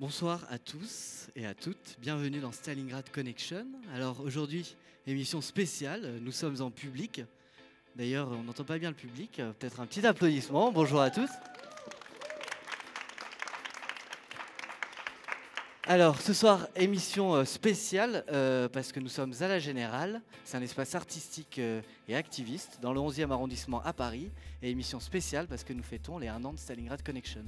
Bonsoir à tous et à toutes, bienvenue dans Stalingrad Connection. Alors aujourd'hui, émission spéciale, nous sommes en public. D'ailleurs, on n'entend pas bien le public, peut-être un petit applaudissement. Bonjour à tous. Alors ce soir, émission euh, spéciale euh, parce que nous sommes à la Générale. C'est un espace artistique euh, et activiste dans le 11e arrondissement à Paris. Et émission spéciale parce que nous fêtons les 1 an de Stalingrad Connection.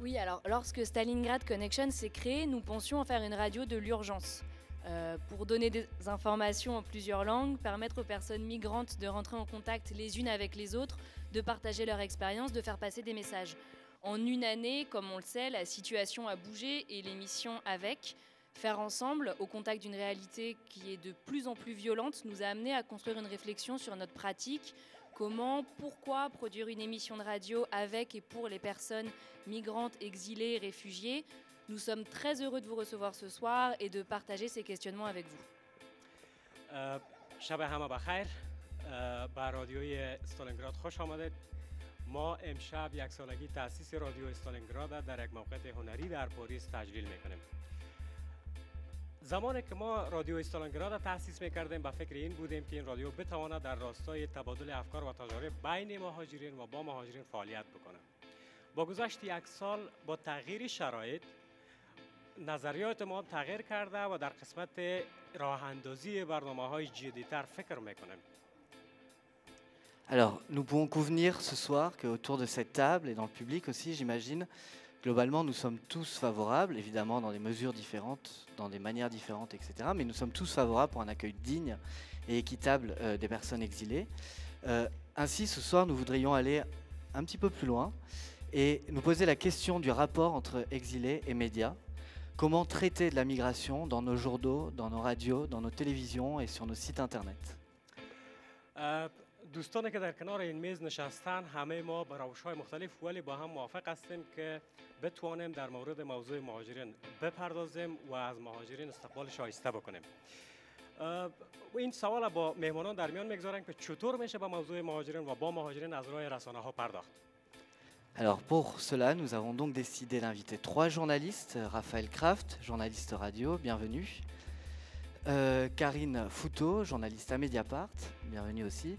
Oui, alors lorsque Stalingrad Connection s'est créé, nous pensions en faire une radio de l'urgence. Euh, pour donner des informations en plusieurs langues, permettre aux personnes migrantes de rentrer en contact les unes avec les autres, de partager leur expérience, de faire passer des messages. En une année, comme on le sait, la situation a bougé et l'émission avec, faire ensemble, au contact d'une réalité qui est de plus en plus violente, nous a amené à construire une réflexion sur notre pratique, comment, pourquoi produire une émission de radio avec et pour les personnes migrantes, exilées, réfugiées. Nous sommes très heureux de vous recevoir ce soir et de partager ces questionnements avec vous. شب همه بخیر بر رادیوی استالینگراد خوش آمدید ما امشب یک سالگی تاسیس رادیو استالینگراد در یک موقع هنری در پاریس تجلیل میکنیم زمانی که ما رادیو استالینگراد را تأسیس می‌کردیم به فکر این بودیم که این رادیو بتواند در راستای تبادل افکار و تجارب بین مهاجرین و با مهاجرین فعالیت بکنه با گذشت یک سال با تغییر شرایط نظریات ما تغییر کرده و در قسمت راه اندازی برنامه های جدیتر فکر می‌کنیم. Alors, nous pouvons convenir ce soir qu'autour de cette table et dans le public aussi, j'imagine, globalement, nous sommes tous favorables, évidemment dans des mesures différentes, dans des manières différentes, etc. Mais nous sommes tous favorables pour un accueil digne et équitable euh, des personnes exilées. Euh, ainsi, ce soir, nous voudrions aller un petit peu plus loin et nous poser la question du rapport entre exilés et médias. Comment traiter de la migration dans nos journaux, dans nos radios, dans nos télévisions et sur nos sites internet? دوستانی که در کنار این میز نشستن همه ما به روش های مختلف ولی با هم موافق هستیم که بتوانیم در مورد موضوع مهاجرین بپردازیم و از مهاجرین استقبال شایسته بکنیم این سوال با مهمانان در میان می‌گذارم که چطور میشه به موضوع مهاجرین و با مهاجرین از راه رسانه ها پرداخت Alors pour cela, nous avons donc décidé d'inviter trois journalistes. Raphaël Kraft, journaliste radio, bienvenue. Euh, Karine Fouteau, journaliste à Mediapart, bienvenue aussi.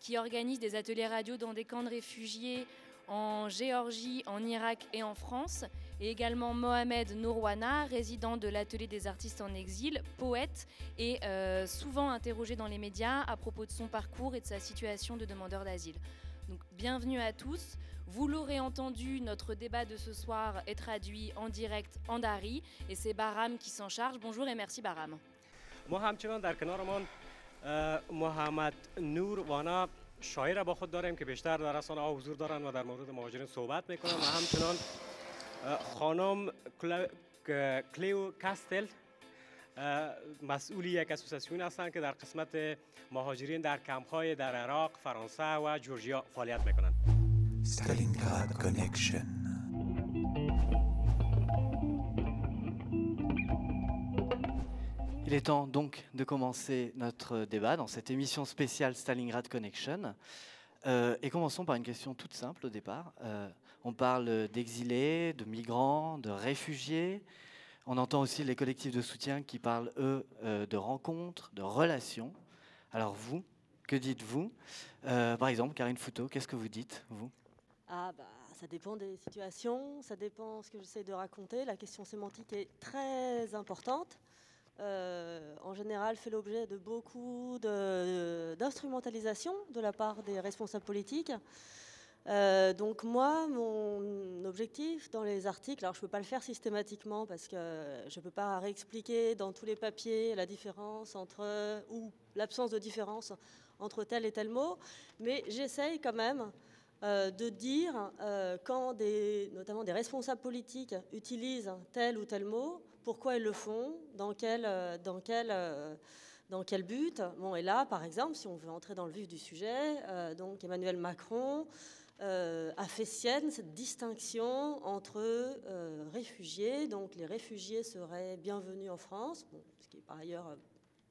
qui organise des ateliers radio dans des camps de réfugiés en Géorgie, en Irak et en France. et également Mohamed Nourwana, résident de l'atelier des artistes en exil, poète et euh, souvent interrogé dans les médias à propos de son parcours et de sa situation de demandeur d'asile. Donc bienvenue à tous. Vous l'aurez entendu, notre débat de ce soir est traduit en direct en Dari et c'est Baram qui s'en charge. Bonjour et merci Baram. ما همچنان در کنارمان اه، محمد نور وانا شاعر با خود داریم که بیشتر در رسانه ها حضور دارن و در مورد مهاجرین صحبت می‌کنن و همچنان خانم کلیو کاستل اه، مسئولی یک اسوسیاسیون هستند که در قسمت مهاجرین در کمپ های در عراق، فرانسه و جورجیا فعالیت می‌کنند. Il est temps donc de commencer notre débat dans cette émission spéciale Stalingrad Connection. Euh, et commençons par une question toute simple au départ. Euh, on parle d'exilés, de migrants, de réfugiés. On entend aussi les collectifs de soutien qui parlent, eux, euh, de rencontres, de relations. Alors vous, que dites-vous? Par exemple, Karine Fouteau, qu'est-ce que vous dites, vous? Ah bah ça dépend des situations, ça dépend ce que j'essaie de raconter. La question sémantique est très importante. Euh, en général, fait l'objet de beaucoup d'instrumentalisation de, la part des responsables politiques. Euh, donc moi, mon objectif dans les articles, alors je ne peux pas le faire systématiquement parce que je ne peux pas réexpliquer dans tous les papiers la différence entre, ou l'absence de différence entre tel et tel mot, mais j'essaye quand même euh, de dire quand notamment des responsables politiques utilisent tel ou tel mot, pourquoi ils le font, dans quel, euh, dans quel, euh, dans quel but. Bon, et là, par exemple, si on veut entrer dans le vif du sujet, euh, donc Emmanuel Macron a fait sienne cette distinction entre réfugiés, donc les réfugiés seraient bienvenus en France, ce qui est par ailleurs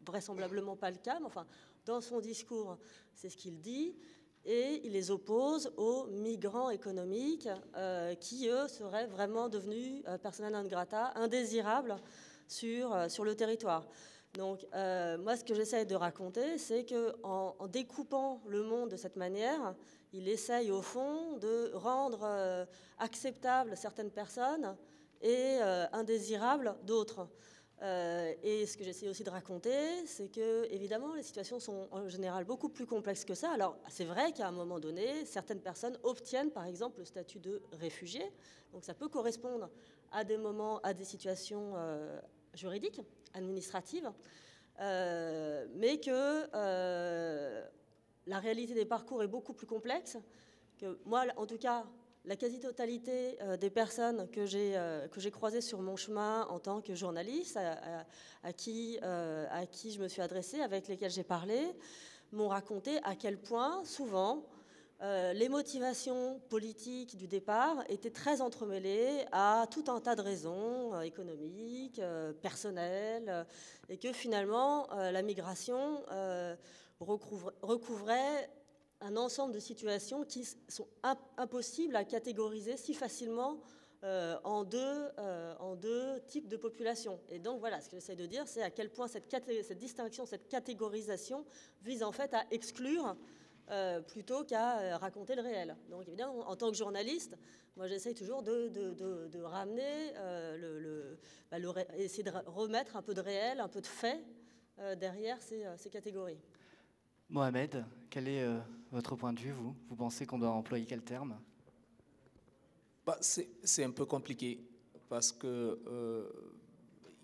vraisemblablement pas le cas, mais enfin, dans son discours, c'est ce qu'il dit, et il les oppose aux migrants économiques euh, qui, eux, seraient vraiment devenus euh, persona non grata, indésirables sur, euh, sur le territoire. Donc, euh, moi, ce que j'essaye de raconter, c'est qu'en en découpant le monde de cette manière, il essaye, au fond, de rendre acceptables certaines personnes et indésirables d'autres. Euh, et ce que j'essaie aussi de raconter, c'est que évidemment les situations sont en général beaucoup plus complexes que ça. Alors c'est vrai qu'à un moment donné, certaines personnes obtiennent par exemple le statut de réfugié. Donc ça peut correspondre à des moments, à des situations euh, juridiques, administratives, euh, mais que la réalité des parcours est beaucoup plus complexe. Que moi, en tout cas, la quasi-totalité euh, des personnes que j'ai euh, que j'ai croisées sur mon chemin en tant que journaliste, euh, à qui je me suis adressée, avec lesquelles j'ai parlé, m'ont raconté à quel point, souvent, les motivations politiques du départ étaient très entremêlées à tout un tas de raisons économiques, personnelles, et que finalement, la migration recouvrait un ensemble de situations qui sont imp- impossibles à catégoriser si facilement euh, en, deux, euh, en deux types de populations. Et donc voilà, ce que j'essaie de dire, c'est à quel point cette, distinction, cette catégorisation vise en fait à exclure euh, plutôt qu'à raconter le réel. Donc évidemment, en tant que journaliste, moi j'essaie toujours de, ramener, le, bah, essayer de remettre un peu de réel, un peu de fait derrière ces catégories. Mohamed, quel est euh, votre point de vue, vous? Vous pensez qu'on doit employer quel terme? Bah, c'est un peu compliqué parce que euh,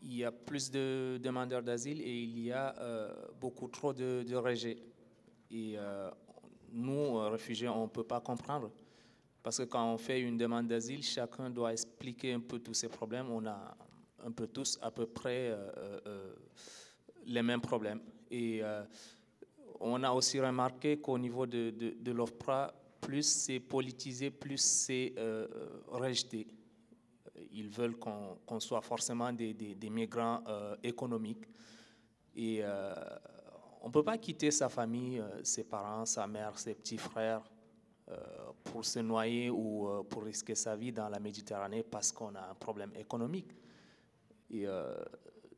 il y a plus de demandeurs d'asile et il y a euh, beaucoup trop de, de rejets. Et nous, réfugiés, on ne peut pas comprendre. Parce que quand on fait une demande d'asile, chacun doit expliquer un peu tous ses problèmes. On a un peu tous à peu près les mêmes problèmes. Et on a aussi remarqué qu'au niveau de, de, l'OFPRA, plus c'est politisé, plus c'est euh, euh, rejeté. Ils veulent qu'on soit forcément des, migrants euh, économiques. Et on ne peut pas quitter sa famille, ses parents, sa mère, ses petits frères pour se noyer ou pour risquer sa vie dans la Méditerranée parce qu'on a un problème économique. Et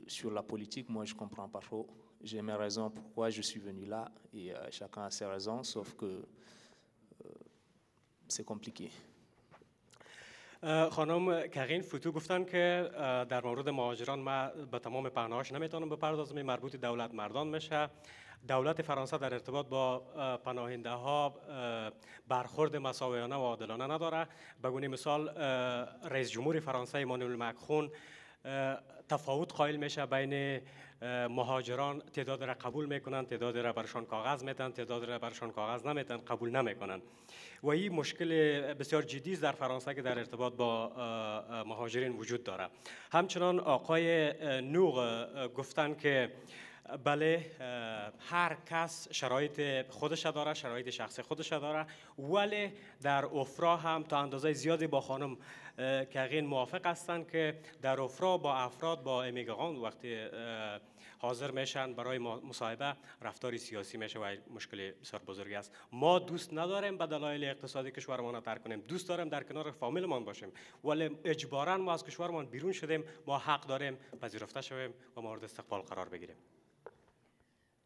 sur la politique, moi, je ne comprends pas trop. J'ai mes raisons pourquoi je suis venu là et euh, chacun a ses raisons, sauf que euh, c'est compliqué. خانم کغین فوتو گفتن که در مورد مهاجران ما به تمام پهناهاش نمی‌تونم بپردازم مربوط دولت مردان میشه دولت فرانسه در ارتباط با پناهنده ها برخورد مساویانه و عادلانه نداره بگونه مثال رئیس جمهور فرانسه ایمانوئل مکرون تفاوت قائل میشه بین مهاجران تعداد را قبول می‌کنن تعداد را برشان کاغذ میتن تعداد را برشان کاغذ نمیتن قبول نمی‌کنن. و این مشکل بسیار جدی در فرانسه که در ارتباط با مهاجرین وجود داره همچنان آقای نوغ گفتن که بله هر کس شرایط خودش داره شرایط شخصی خودش داره ولی در افرا هم تا اندازه زیادی با خانم کغین موافق هستند که در افرا با افراد با امیگران وقتی حاضر میشن برای مصاحبه رفتاری سیاسی میشه و مشکل بسیار بزرگی است. ما دوست نداریم به دلایل اقتصادی کشورمان ترک کنیم. دوست داریم در کنار فامیلمان باشیم. ولی اجبارا ما از کشورمان بیرون شدیم. ما حق داریم پذیرفته شویم و مورد استقبال قرار بگیریم.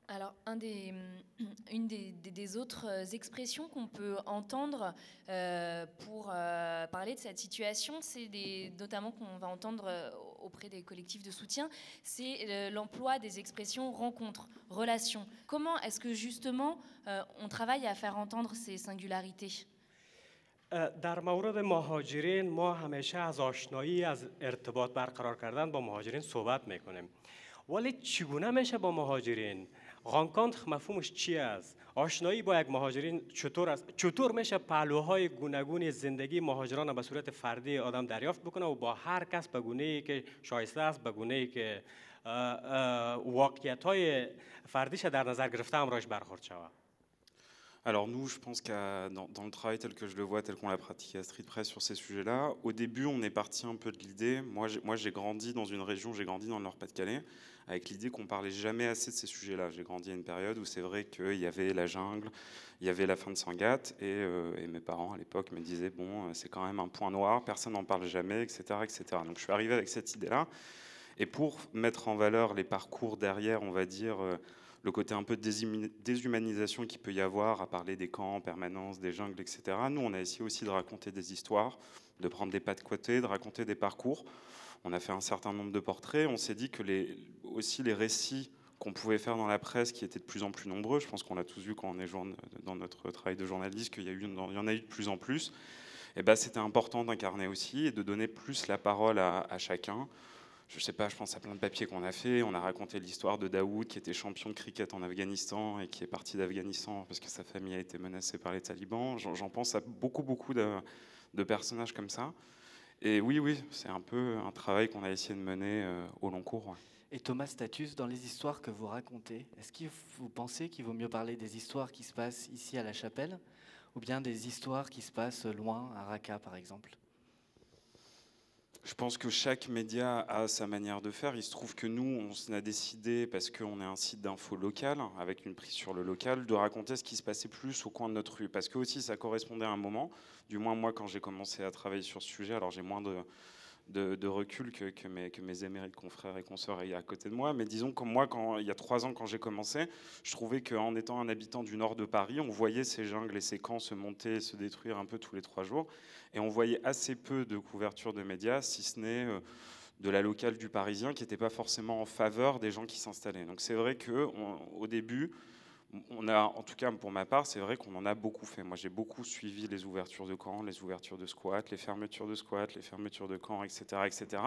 Alors, un des, une des, des, des autres expressions qu'on peut entendre euh, pour euh, parler de cette situation, c'est notamment qu'on va entendre euh, auprès des collectifs de soutien, c'est euh, l'emploi des expressions rencontre, relation. Comment est-ce que justement euh, on travaille à faire entendre ces singularités در مورد مهاجرین ما همیشه از آشنایی از ارتباط برقرار کردن با مهاجرین صحبت میکنیم ولی چگونه میشه با مهاجرین رانکانتر مفهومش چی است؟ آشنایی با یک مهاجرین چطور است؟ چطور میشه پهلوهای گوناگون زندگی مهاجران به صورت فردی آدم دریافت بکنه و با هر کس به گونه ای که شایسته است به گونه ای که واقعیت های فردیش در نظر گرفته همراهش برخورد شود؟ Alors nous, je pense qu'à dans, le travail tel que je le vois, tel qu'on l'a pratiqué à Street Press sur ces sujets-là, au début, on est parti un peu de l'idée. Moi, j'ai grandi dans une région, j'ai grandi dans le Nord-Pas-de-Calais, avec l'idée qu'on parlait jamais assez de ces sujets-là. J'ai grandi à une période où c'est vrai qu'il y avait la jungle, il y avait la fin de Sangatte, et, euh, et mes parents à l'époque me disaient bon, c'est quand même un point noir, personne n'en parle jamais, etc., etc. Donc je suis arrivé avec cette idée-là. Et pour mettre en valeur les parcours derrière, on va dire. Euh, le côté un peu de déshumanisation qu'il peut y avoir à parler des camps en permanence, des jungles, etc. Nous, on a essayé aussi de raconter des histoires, de prendre des pas de côté, de raconter des parcours. On a fait un certain nombre de portraits. On s'est dit que les, aussi les récits qu'on pouvait faire dans la presse, qui étaient de plus en plus nombreux, je pense qu'on l'a tous vu quand on est dans notre travail de journaliste, qu'il y, en a eu de plus en plus, et ben, c'était important d'incarner aussi et de donner plus la parole à chacun, je sais pas, je pense à plein de papiers qu'on a fait. On a raconté l'histoire de Daoud qui était champion de cricket en Afghanistan et qui est parti d'Afghanistan parce que sa famille a été menacée par les talibans. J'en pense à beaucoup, beaucoup de, personnages comme ça. Et oui, oui, c'est un peu un travail qu'on a essayé de mener euh, au long cours. Et Thomas Status, dans les histoires que vous racontez, est-ce que vous pensez qu'il vaut mieux parler des histoires qui se passent ici à la chapelle ou bien des histoires qui se passent loin, à Raqqa par exemple? Je pense que chaque média a sa manière de faire. Il se trouve que nous, on a décidé, parce qu'on est un site d'info local, avec une prise sur le local, de raconter ce qui se passait plus au coin de notre rue. Parce que aussi, ça correspondait à un moment, du moins moi, quand j'ai commencé à travailler sur ce sujet, alors j'ai moins de, de, recul que, mes, mes émérites confrères et consoeurs à côté de moi. Mais disons que moi, quand, il y a trois ans, quand j'ai commencé, je trouvais qu'en étant un habitant du nord de Paris, on voyait ces jungles et ces camps se monter et se détruire un peu tous les trois jours. Et on voyait assez peu de couverture de médias, si ce n'est euh, de la locale du Parisien, qui n'était pas forcément en faveur des gens qui s'installaient. Donc c'est vrai qu'au début, on a, en tout cas pour ma part, c'est vrai qu'on en a beaucoup fait. Moi, j'ai beaucoup suivi les ouvertures de camps, les ouvertures de squats, les fermetures de squats, les fermetures de camps, etc., etc.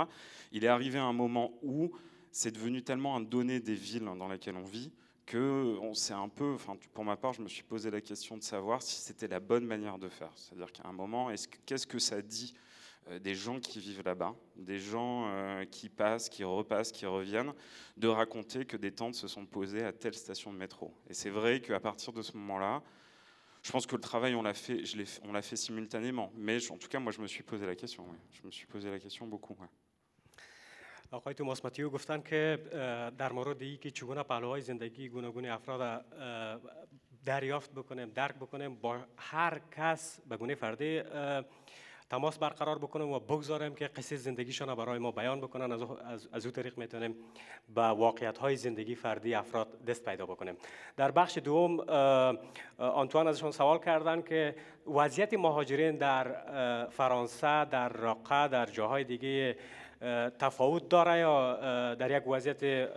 Il est arrivé un moment où c'est devenu tellement un donné des villes dans lesquelles on vit que on un peu, enfin pour ma part, je me suis posé la question de savoir si c'était la bonne manière de faire. C'est-à-dire qu'à un moment, qu'est-ce que ça dit des gens qui vivent là-bas, des gens euh, qui passent, qui repassent, qui reviennent, de raconter que des tentes se sont posées à telle station de métro. Et c'est vrai qu'à partir de ce moment-là, je pense que le travail, on l'a fait, je on l'a fait simultanément. Mais en tout cas, moi, je me suis posé la question. Ouais. Je me suis posé la question beaucoup. Ouais. آقای توماس ماتیو گفتن که در مورد ای که چگونه پهلوهای زندگی گوناگون افراد دریافت بکنیم درک بکنیم با هر کس به گونه فردی تماس برقرار بکنیم و بگذاریم که قصه زندگیشان برای ما بیان بکنن. از, از, از او طریق می‌تونیم به واقعیت های زندگی فردی افراد دست پیدا بکنیم. در بخش دوم آنتوان ازشون سوال کردن که وضعیت مهاجرین در فرانسه در راقه در جاهای دیگه تفاوت داره یا در یک وضعیت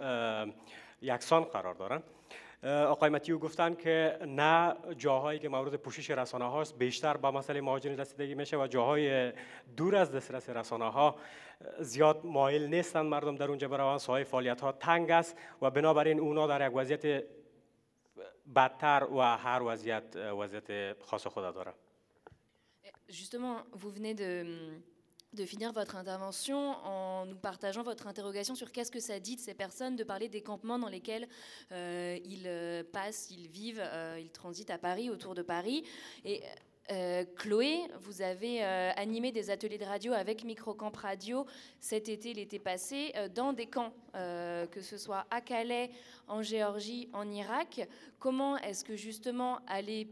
یکسان قرار دارن آقای متیو گفتن که نه جاهایی که مورد پوشش رسانه هاست بیشتر با مسئله مهاجرین رسیدگی میشه و جاهای دور از دسترس رسانه ها زیاد مایل نیستند مردم در اونجا بروند. ساهای فعالیت ها تنگ است و بنابراین اونا در یک وضعیت بدتر و هر وضعیت وضعیت خاص خود داره. Justement, vous venez de de finir votre intervention en nous partageant votre interrogation sur qu'est-ce que ça dit de ces personnes de parler des campements dans lesquels euh, ils euh, passent, ils vivent, euh, ils transitent à Paris, autour de Paris. Et Chloé, vous avez animé des ateliers de radio avec Microcamp Radio cet été, l'été passé, dans des camps, que ce soit à Calais, en Géorgie, en Irak. Comment est-ce que justement aller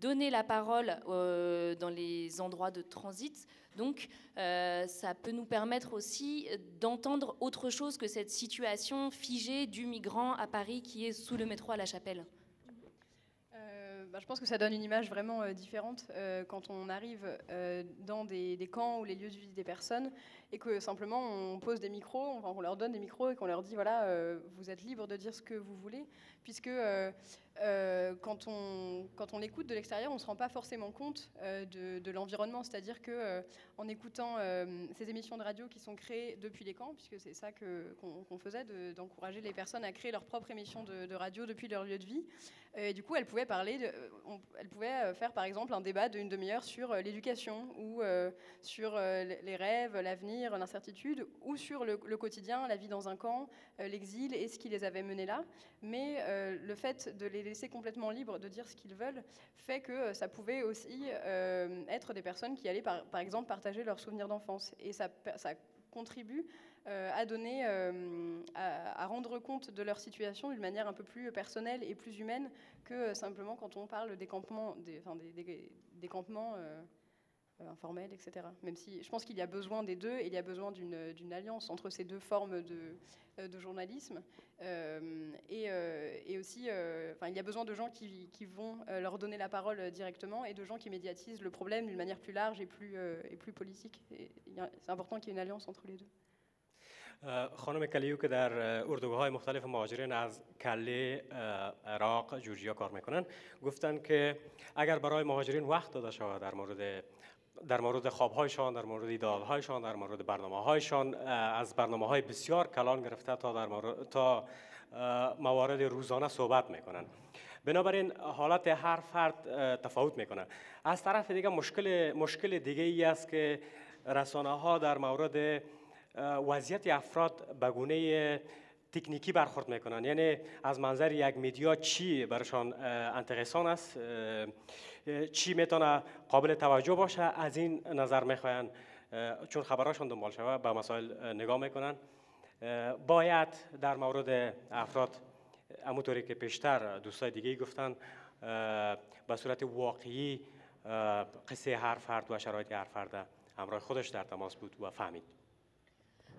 donner la parole dans les endroits de transit donc, euh, ça peut nous permettre aussi d'entendre autre chose que cette situation figée du migrant à Paris qui est sous le métro à la Chapelle. Euh, bah, je pense que ça donne une image vraiment euh, différente quand on arrive dans des, camps ou les lieux de vie des personnes et que simplement on pose des micros, on leur donne des micros et qu'on leur dit voilà, vous êtes libre de dire ce que vous voulez, puisque euh, quand, on, quand on écoute de l'extérieur, on ne se rend pas forcément compte euh, de, l'environnement. C'est-à-dire que euh, en écoutant ces émissions de radio qui sont créées depuis les camps, puisque c'est ça qu'on faisait, d'encourager les personnes à créer leur propre émission de, radio depuis leur lieu de vie, et du coup, elles pouvaient parler, elles pouvaient faire par exemple un débat d'une demi-heure sur l'éducation ou sur les rêves, l'avenir, l'incertitude, ou sur le, le, quotidien, la vie dans un camp, l'exil et ce qui les avait menés là. Mais le fait de les laisser complètement libres de dire ce qu'ils veulent fait que euh, ça pouvait aussi euh, être des personnes qui allaient par, exemple partager leurs souvenirs d'enfance. Et ça, contribue euh, à donner, à, rendre compte de leur situation d'une manière un peu plus personnelle et plus humaine que simplement quand on parle des campements, des, campements informels, etc. Même si je pense qu'il y a besoin des deux et il y a besoin d'une alliance entre ces deux formes de, euh, de journalisme. Euh, euh, et, aussi, il y a besoin de gens qui, vont leur donner la parole directement et de gens qui médiatisent le problème d'une manière plus large et plus, et plus politique. C'est important qu'il y ait une alliance entre les deux. خانم کلیو که در اردوگاه های مختلف مهاجرین از کله عراق جورجیا کار میکنن گفتن که اگر برای مهاجرین وقت داده شود در مورد در مورد خوابهایشان در مورد ایدالهایشان در مورد برنامه هایشان از برنامه های بسیار کلان گرفته تا در مورد تا موارد روزانه صحبت می‌کنن. بنابراین حالت هر فرد تفاوت می‌کنه. از طرف دیگه مشکل مشکل دیگه ای است که رسانه ها در مورد وضعیت افراد به گونه تکنیکی برخورد می‌کنن. یعنی از منظر یک میدیا چی برشان انتقصان است؟ چی می‌تونه قابل توجه باشه از این نظر می‌خواین چون خبراشون دنبال شوه به مسائل نگاه می‌کنن. باید در مورد افراد همونطوری که پیشتر دوستای دیگه گفتن به صورت واقعی قصه هر فرد و شرایط هر فرد همراه خودش در تماس بود و فهمید.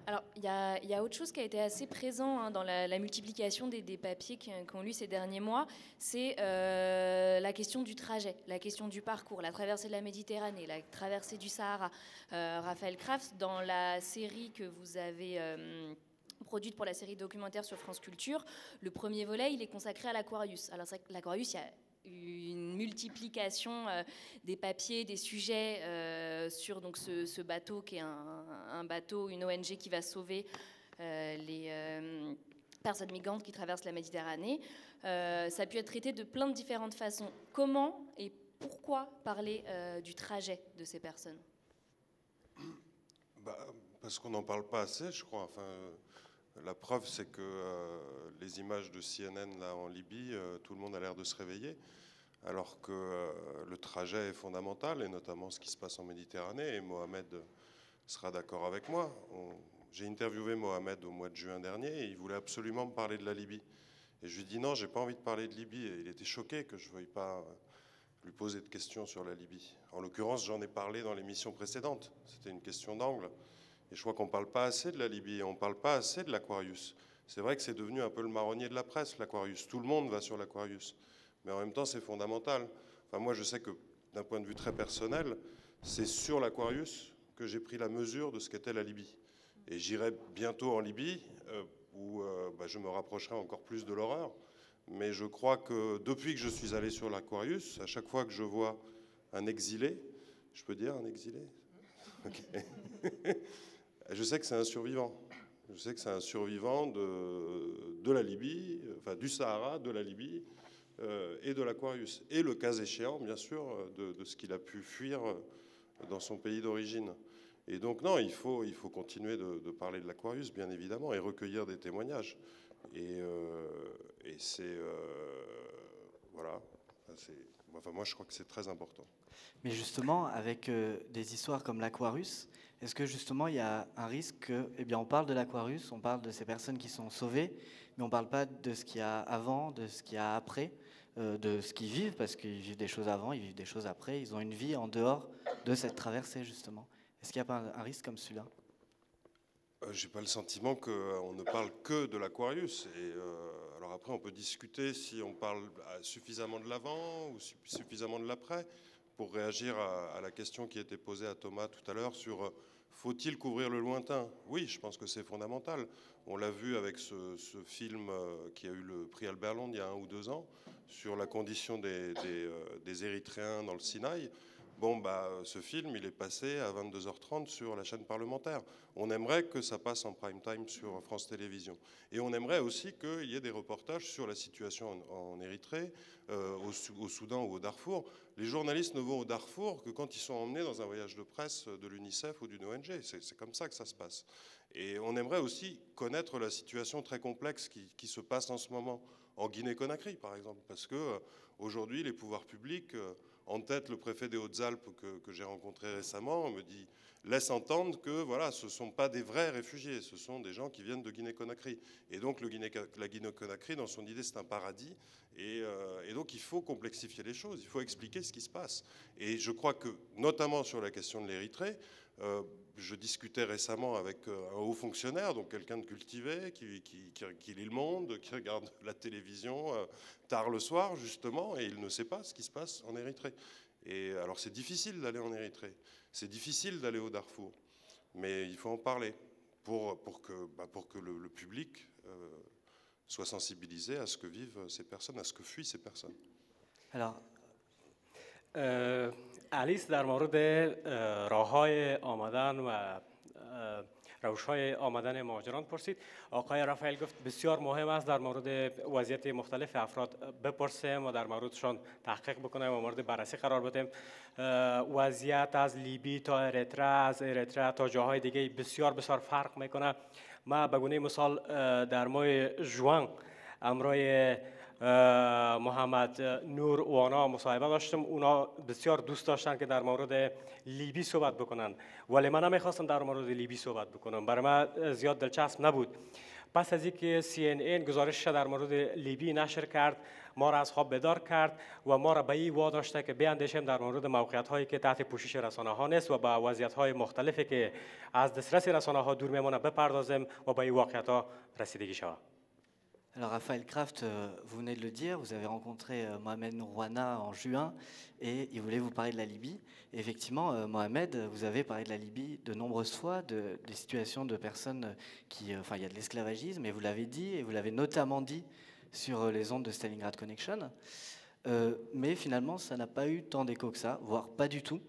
Alors, il y a, autre chose qui a été assez présent hein, dans la, multiplication des, papiers qu'on lu ces derniers mois, c'est euh, la question du trajet, la question du parcours, la traversée de la Méditerranée, la traversée du Sahara. Euh, Raphaël Kraft, dans la série que vous avez euh, produite pour la série documentaire sur France Culture, le premier volet, il est consacré à l'Aquarius. Alors, l'Aquarius, il y a une multiplication des papiers, des sujets sur donc ce, bateau qui est un, bateau, une ONG qui va sauver euh, les personnes migrantes qui traversent la Méditerranée. ça a pu être traité de plein de différentes façons. Comment et pourquoi parler du trajet de ces personnes? Bah, Parce qu'on n'en parle pas assez, je crois. Enfin, la preuve, c'est que euh, les images de CNN là en Libye, euh, tout le monde a l'air de se réveiller, alors que euh, le trajet est fondamental, et notamment ce qui se passe en Méditerranée. Et Mohamed sera d'accord avec moi. J'ai interviewé Mohamed au mois de juin dernier, et il voulait absolument me parler de la Libye. Et je lui ai dit non, j'ai pas envie de parler de Libye. Et il était choqué que je ne veuille pas lui poser de questions sur la Libye. En l'occurrence, j'en ai parlé dans l'émission précédente. C'était une question d'angle. Et je crois qu'on ne parle pas assez de la Libye, on ne parle pas assez de l'Aquarius. C'est vrai que c'est devenu un peu le marronnier de la presse, l'Aquarius. Tout le monde va sur l'Aquarius. Mais en même temps, c'est fondamental. Enfin, moi, je sais que d'un point de vue très personnel, c'est sur l'Aquarius que j'ai pris la mesure de ce qu'était la Libye. Et j'irai bientôt en Libye, euh, où euh, bah, je me rapprocherai encore plus de l'horreur. Mais je crois que depuis que je suis allé sur l'Aquarius, à chaque fois que je vois un exilé, je peux dire un exilé Je sais que c'est un survivant. Je sais que c'est un survivant de, de, la Libye, enfin du Sahara, de la Libye euh, et de l'Aquarius. Et le cas échéant, bien sûr, de, de ce qu'il a pu fuir dans son pays d'origine. Et donc, non, il faut, il faut continuer de, parler de l'Aquarius, bien évidemment, et recueillir des témoignages. Et, euh, c'est. Euh, voilà. Enfin, moi, je crois que c'est très important. Mais justement, avec euh, des histoires comme l'Aquarius, est-ce que justement il y a un risque que, eh bien, on parle de l'Aquarius, on parle de ces personnes qui sont sauvées, mais on ne parle pas de ce qu'il y a avant, de ce qu'il y a après, de ce qu'ils vivent, parce qu'ils vivent des choses avant, ils vivent des choses après, ils ont une vie en dehors de cette traversée justement. Est-ce qu'il n'y a pas un, risque comme celui-là? Euh, J'ai pas le sentiment qu'on ne parle que de l'Aquarius. Et euh, alors après, on peut discuter si on parle suffisamment de l'avant ou suffisamment de l'après pour réagir à, à, la question qui était posée à Thomas tout à l'heure sur euh, faut-il couvrir le lointain? Oui, je pense que c'est fondamental. On l'a vu avec ce, film qui a eu le prix Albert Londres il y a un ou deux ans sur la condition des, des, euh, des Érythréens dans le Sinaï. Bon, bah, ce film, il est passé à 22h30 sur la chaîne parlementaire. On aimerait que ça passe en prime time sur France Télévisions. Et on aimerait aussi qu'il y ait des reportages sur la situation en, Érythrée, euh, au, Soudan ou au Darfour. Les journalistes ne vont au Darfour que quand ils sont emmenés dans un voyage de presse de l'UNICEF ou d'une ONG. C'est comme ça que ça se passe. Et on aimerait aussi connaître la situation très complexe qui, qui se passe en ce moment en Guinée-Conakry, par exemple, parce que euh, aujourd'hui, les pouvoirs publics, euh, en tête le préfet des Hautes-Alpes que, que j'ai rencontré récemment, me dit laisse entendre que voilà, ce ne sont pas des vrais réfugiés, ce sont des gens qui viennent de Guinée-Conakry. Et donc la Guinée-Conakry, dans son idée, c'est un paradis. Et, euh, et, donc il faut complexifier les choses, il faut expliquer ce qui se passe. Et je crois que, notamment sur la question de l'Érythrée, je discutais récemment avec euh, un haut fonctionnaire, donc quelqu'un de cultivé, qui, lit le monde, qui regarde la télévision euh, tard le soir, justement, et il ne sait pas ce qui se passe en Érythrée. Et alors c'est difficile d'aller en Érythrée, c'est difficile d'aller au Darfour, mais il faut en parler pour, pour que, bah, pour que le, public euh, soit sensibilisé à ce que vivent ces personnes, à ce que fuient ces personnes. Alors, euh, علیس در مورد راه های آمدن و روش های آمدن مهاجران پرسید. آقای رافائل گفت بسیار مهم است در مورد وضعیت مختلف افراد بپرسیم و در موردشان تحقیق بکنیم و مورد بررسی قرار بدیم. وضعیت از لیبی تا اریتره از اریتره تا جاهای دیگه بسیار بسیار فرق می‌کنه. ما به گونه مثال در ماه جوان امرای محمد نور وانا مصاحبه داشتم. اونا بسیار دوست داشتن که در مورد لیبی صحبت بکنن. ولی من نمی‌خواستم در مورد لیبی صحبت بکنم. برای من زیاد دلچسب نبود. پس از اینکه CNN گزارش در مورد لیبی نشر کرد ما را از خواب بدار کرد و ما را به این واداشته که بیاندیشیم در مورد موقعیت هایی که تحت پوشش رسانه ها نیست و با وضعیت های مختلفی که از دسترس رسانه ها دور میمونه بپردازیم و به این واقعیت ها رسیدگی شود. Alors Raphaël Kraft, euh, vous venez de le dire, vous avez rencontré euh, Mohamed Nourouana en juin et il voulait vous parler de la Libye. Effectivement, euh, Mohamed, vous avez parlé de la Libye de nombreuses fois, de, des situations de personnes qui... Enfin, il y a de l'esclavagisme, et vous l'avez dit, et vous l'avez notamment dit sur les ondes de Stalingrad Connection. Mais finalement, ça n'a pas eu tant d'écho que ça, voire pas du tout.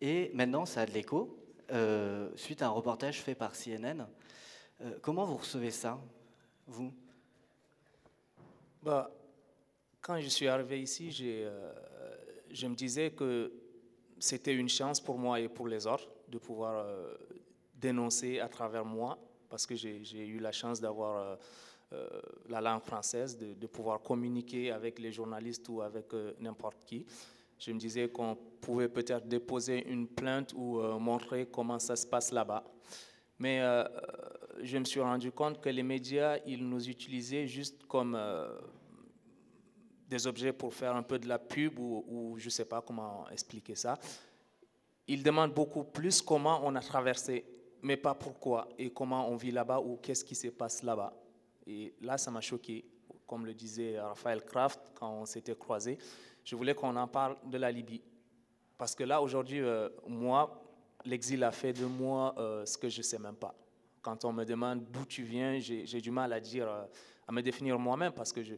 Et maintenant, ça a de l'écho, suite à un reportage fait par CNN. Comment vous recevez ça, vous? Bah, quand je suis arrivé ici, euh, je me disais que c'était une chance pour moi et pour les autres de pouvoir euh, dénoncer à travers moi, parce que j'ai eu la chance d'avoir euh, la langue française, de, de, pouvoir communiquer avec les journalistes ou avec n'importe qui. Je me disais qu'on pouvait peut-être déposer une plainte ou montrer comment ça se passe là-bas. Mais je me suis rendu compte que les médias, ils nous utilisaient juste comme des objets pour faire un peu de la pub ou, je ne sais pas comment expliquer ça. Ils demandent beaucoup plus comment on a traversé, mais pas pourquoi et comment on vit là-bas ou qu'est-ce qui se passe là-bas. Et là, ça m'a choqué. Comme le disait Raphaël Kraft quand on s'était croisés, je voulais qu'on en parle de la Libye. Parce que là, aujourd'hui, euh, moi, l'exil a fait de moi euh, ce que je ne sais même pas. Quand on me demande d'où tu viens, j'ai du mal à dire, euh, à me définir moi-même parce que je,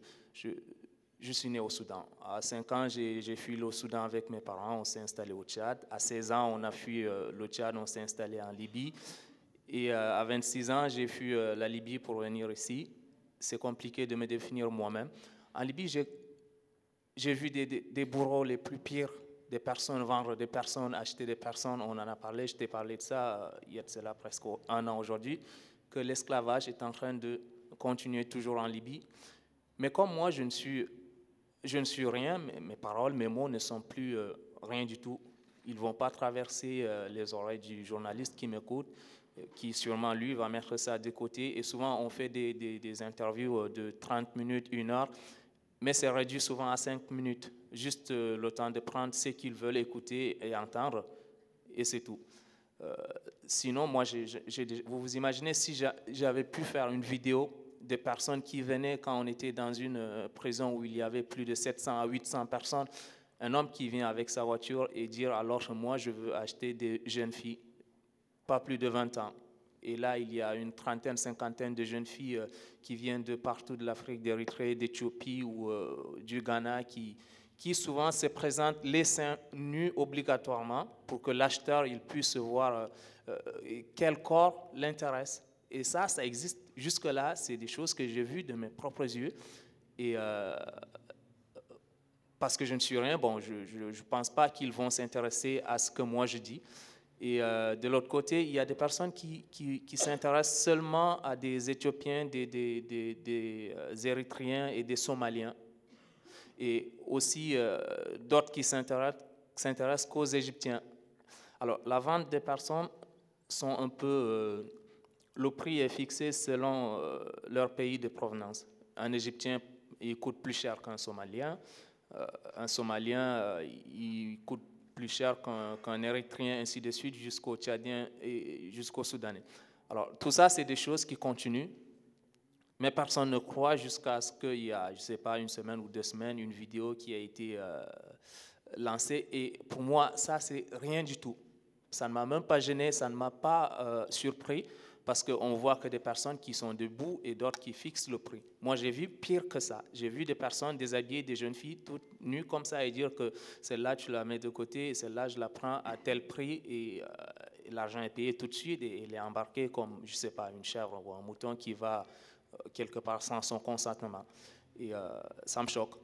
suis né au Soudan. À 5 ans, j'ai fui le Soudan avec mes parents, on s'est installé au Tchad. À 16 ans, on a fui le Tchad, on s'est installé en Libye. Et à 26 ans, j'ai fui la Libye pour venir ici. C'est compliqué de me définir moi-même. En Libye, j'ai vu des bourreaux les plus pires des personnes vendre des personnes, acheter des personnes. On en a parlé, je t'ai parlé de ça euh, il y a cela presque un an aujourd'hui, que l'esclavage est en train de continuer toujours en Libye. Mais comme moi, je ne suis, je ne suis rien, mes, paroles, mes mots ne sont plus euh, rien du tout. Ils ne vont pas traverser euh, les oreilles du journaliste qui m'écoute, qui sûrement, lui, va mettre ça de côté. Et souvent, on fait des, des interviews de 30 minutes, une heure, mais c'est réduit souvent à 5 minutes juste euh, le temps de prendre ce qu'ils veulent écouter et entendre, et c'est tout. Euh, sinon, moi, vous vous imaginez si j'avais pu faire une vidéo des personnes qui venaient quand on était dans une euh, prison où il y avait plus de 700 à 800 personnes, un homme qui vient avec sa voiture et dire alors moi je veux acheter des jeunes filles, pas plus de 20 ans. Et là, il y a une trentaine, cinquantaine de jeunes filles qui viennent de partout de l'Afrique, d'Érythrée, d'Éthiopie ou du Ghana qui, qui souvent se présentent les seins nus obligatoirement pour que l'acheteur puisse voir euh, euh, quel corps l'intéresse. Et ça, ça existe jusque-là. C'est des choses que j'ai vues de mes propres yeux. Et euh, parce que je ne suis rien, bon, je ne pense pas qu'ils vont s'intéresser à ce que moi je dis. Et de l'autre côté, il y a des personnes qui, qui, s'intéressent seulement à des Éthiopiens, des, des, des Érythréens et des Somaliens et aussi euh, d'autres qui s'intéressent qu'aux Égyptiens. Alors, la vente des personnes sont un peu... Euh, le prix est fixé selon euh, leur pays de provenance. Un Égyptien, il coûte plus cher qu'un Somalien. un Somalien, il coûte plus cher qu'un Érythréen, ainsi de suite, jusqu'au Tchadien et jusqu'au Soudanais. Alors, tout ça, c'est des choses qui continuent. Mais personne ne croit jusqu'à ce qu'il y a, je ne sais pas, une semaine ou deux semaines, une vidéo qui a été euh, lancée. Et pour moi, ça, c'est rien du tout. Ça ne m'a même pas gêné, ça ne m'a pas euh, surpris, parce qu'on voit que des personnes qui sont debout et d'autres qui fixent le prix. Moi, j'ai vu pire que ça. J'ai vu des personnes déshabillées, des jeunes filles toutes nues comme ça, et dire que celle-là, tu la mets de côté, et celle-là, je la prends à tel prix, et, euh, l'argent est payé tout de suite, et elle est embarquée comme, je ne sais pas, une chèvre ou un mouton qui va quelque part sans son consentement. Et ça me choque.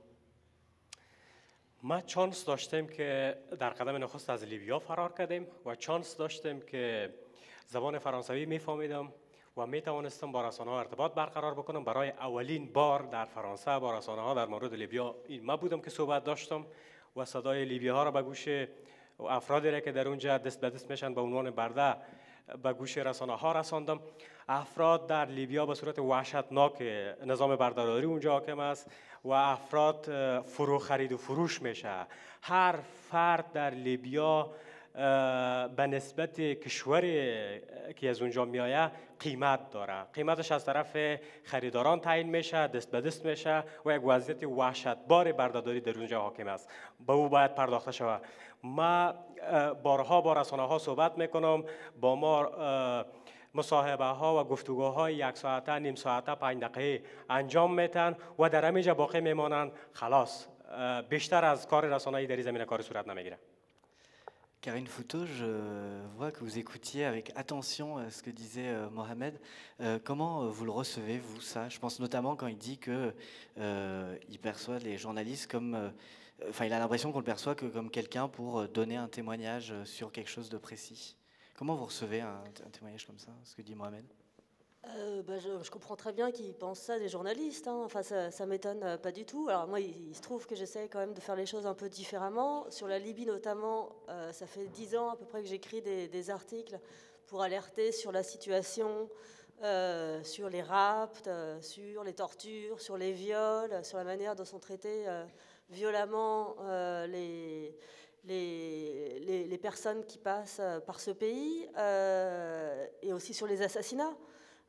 ما چانس داشتیم که در قدم نخست از لیبیا فرار کردیم و چانس داشتیم که زبان فرانسوی میفهمیدم و می توانستم با رسانه ها ارتباط برقرار بکنم. برای اولین بار در فرانسه با رسانه ها در مورد لیبیا این ما بودم که صحبت داشتم و صدای لیبیا ها را به گوش افرادی را که در اونجا دست به دست میشن به عنوان برده به گوش رسانه ها رساندم. افراد در لیبیا به صورت وحشتناک نظام بردهداری اونجا حاکم است و افراد فرو خرید و فروش میشه. هر فرد در لیبیا به نسبت کشور که از اونجا میایه قیمت داره. قیمتش از طرف خریداران تعیین میشه دست به دست میشه و یک وضعیت وحشتبار بردهداری در اونجا حاکم است. به او باید پرداخته شود. ما بارها با رسانه ها صحبت می‌کنم. با ما مصاحبه ها و گفتگوهای یک ساعته نیم ساعته پنج دقیقه انجام میتن و در همینجا باقی میمانند. خلاص بیشتر از کار رسانه‌ای در زمینه کار صورت نمی‌گیره. Karine Fouto, je vois que vous écoutiez avec attention euh, ce que disait euh, Mohamed. Euh, comment vous le recevez, vous, ça? Je pense notamment quand il dit qu'il il perçoit les journalistes comme... Enfin, il a l'impression qu'on le perçoit que comme quelqu'un pour donner un témoignage sur quelque chose de précis. Comment vous recevez un, témoignage comme ça, ce que dit Mohamed? Euh, bah, je, comprends très bien qu'ils pensent ça des journalistes. Hein. Enfin, ça, ça m'étonne euh, pas du tout. Alors moi, il, se trouve que j'essaie quand même de faire les choses un peu différemment. Sur la Libye notamment, euh, ça fait dix ans à peu près que j'écris des, articles pour alerter sur la situation sur les rapts, sur les tortures, sur les viols, sur la manière dont sont traités violemment les, personnes qui passent par ce pays, et aussi sur les assassinats.